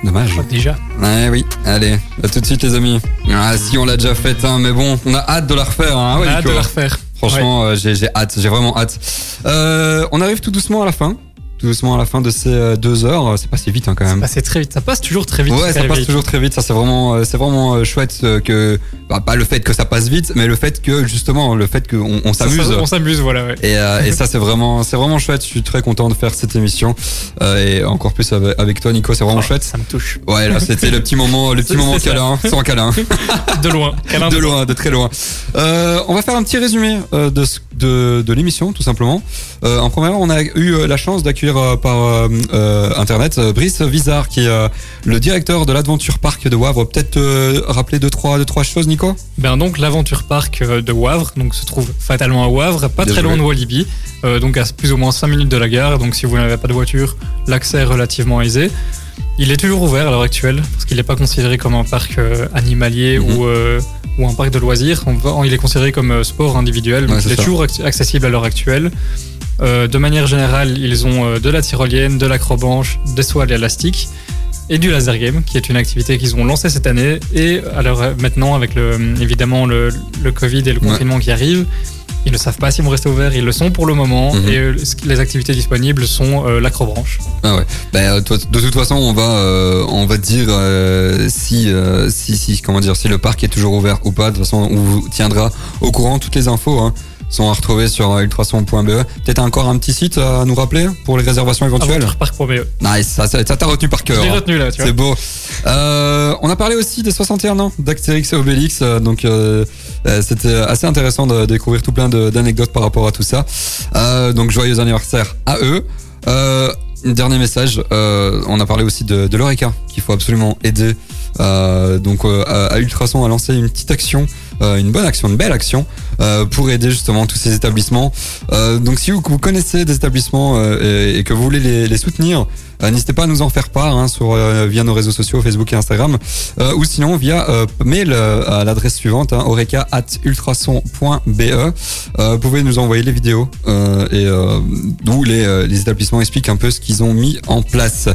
Dommage. Oh, déjà. Ouais oui, allez, à tout de suite les amis. Ah si on l'a déjà faite, hein, mais bon, on a hâte de la refaire. Hein, On ouais, a hâte de la refaire. Franchement, euh, j'ai j'ai hâte, j'ai vraiment hâte. Euh, on arrive tout doucement à la fin. Tout doucement à la fin de ces euh, deux heures. C'est passé vite hein, quand même. C'est très vite. Ça passe toujours très vite. Ouais, ça passe toujours très vite. Ça, c'est vraiment, euh, c'est vraiment euh, chouette euh, que, bah, pas le fait que ça passe vite, mais le fait que justement, le fait qu'on on s'amuse. On s'amuse, voilà. Ouais. Et, euh, et (laughs) ça, c'est vraiment, c'est vraiment chouette. Je suis très content de faire cette émission euh, et encore plus avec, toi, Nico. C'est vraiment chouette. Ça me touche. Ouais, là, c'était le petit moment, le petit (laughs) moment câlin, sans câlin, (laughs) De loin. Câlin de loin, de très loin. Euh, on va faire un petit résumé euh, de, ce- de, de l'émission, tout simplement. Euh, en première, on a eu euh, la chance d'accueillir euh, par euh, internet Brice Vizard, qui est le directeur de l'Adventure Park de Wavre. Peut-être rappeler deux trois, deux trois choses, Nico? Ben donc l'aventure park de Wavre, donc se trouve fatalement à Wavre, pas Bien très joué. loin de Walibi, donc à plus ou moins 5 minutes de la gare. Donc si vous n'avez pas de voiture, l'accès est relativement aisé. Il est toujours ouvert à l'heure actuelle parce qu'il n'est pas considéré comme un parc euh, animalier Mhm. ou, euh, ou un parc de loisirs. On va- il est considéré comme euh, sport individuel, donc Ouais, il est toujours ac- accessible à l'heure actuelle. De manière générale, ils ont de la tyrolienne, de l'acrobranche, des sauts à l'élastique et du laser game, qui est une activité qu'ils ont lancée cette année. Et alors maintenant, avec le, évidemment le, le Covid et le Ouais. confinement qui arrive, ils ne savent pas s'ils vont rester ouverts. Ils le sont pour le moment. Mhm. Et euh, les activités disponibles sont euh, l'acrobranche. Ah ouais. Ben, euh, toi, de toute façon, on va, euh, on va dire euh, si, si, si, comment dire, si le parc est toujours ouvert ou pas. De toute façon, on vous tiendra au courant. Toutes les infos hein, sont à retrouver sur euh, ultrason.be. Peut-être encore un petit site à nous rappeler pour les réservations éventuelles. Aventurepark.be. Nice, ça, ça t'a retenu par cœur. l'ai hein. retenu là, tu vois. C'est beau. Euh, on a parlé aussi des 61 ans d'Astérix et Obélix, euh, donc euh, euh, c'était assez intéressant de découvrir tout plein d'anecdotes par rapport à tout ça. Euh, donc joyeux anniversaire à eux. Euh, dernier message, euh, on a parlé aussi de, de l'Oreca qu'il faut absolument aider. Euh, donc euh, à Ultrason a lancé une petite action, euh, une bonne action, une belle action euh, pour aider justement tous ces établissements. Euh, donc si vous, connaissez des établissements euh, et, que vous voulez les, soutenir, euh, n'hésitez pas à nous en faire part hein, sur euh, via nos réseaux sociaux Facebook et Instagram, euh, ou sinon via euh, mail euh, à l'adresse suivante hein, oreca@ultrason.be. Euh, vous pouvez nous envoyer les vidéos euh, et euh, où les, euh, les établissements expliquent un peu ce qu'ils ont mis en place.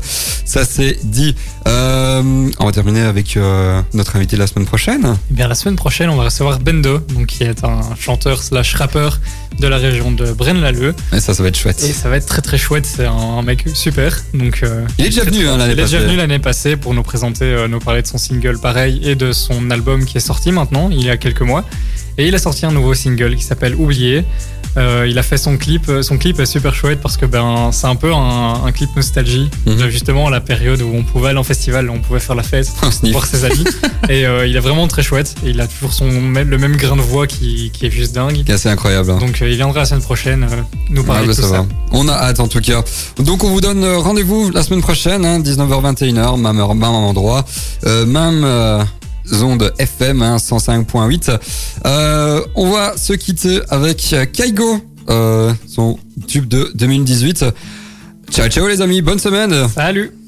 Ça c'est dit. Euh, on va terminer avec euh, notre invité de la semaine prochaine. Eh bien, la semaine prochaine, on va recevoir Bendo, donc, qui est un chanteur slash rappeur de la région de Braine-l'Alleud. Et ça, ça va être chouette. Et ça va être très très chouette, c'est un, un mec super. Donc, euh, Il est déjà venu hein, l'année Il est déjà passée. venu l'année passée pour nous présenter, euh, nous parler de son single pareil et de son album qui est sorti maintenant, il y a quelques mois. Et il a sorti un nouveau single qui s'appelle Oublié. Euh, il a fait son clip, euh, son clip est super chouette parce que ben c'est un peu un, un clip nostalgie Mhm. justement la période où on pouvait aller en festival, on pouvait faire la fête, (laughs) voir ses amis. et euh, il est vraiment très chouette. Et il a toujours son même- le même grain de voix qui, qui est juste dingue. C'est incroyable. hein. Donc euh, il viendra la semaine prochaine nous parler Ouais, bah, de tout ça va. On a hâte en tout cas. Donc on vous donne rendez-vous la semaine prochaine, hein, 19h-21h, même heure, même endroit, euh, même euh, onde FM hein, 105.8. Euh, on va se quitter avec Kaigo, euh, son tube de 2018. Ciao ciao les amis, bonne semaine Salut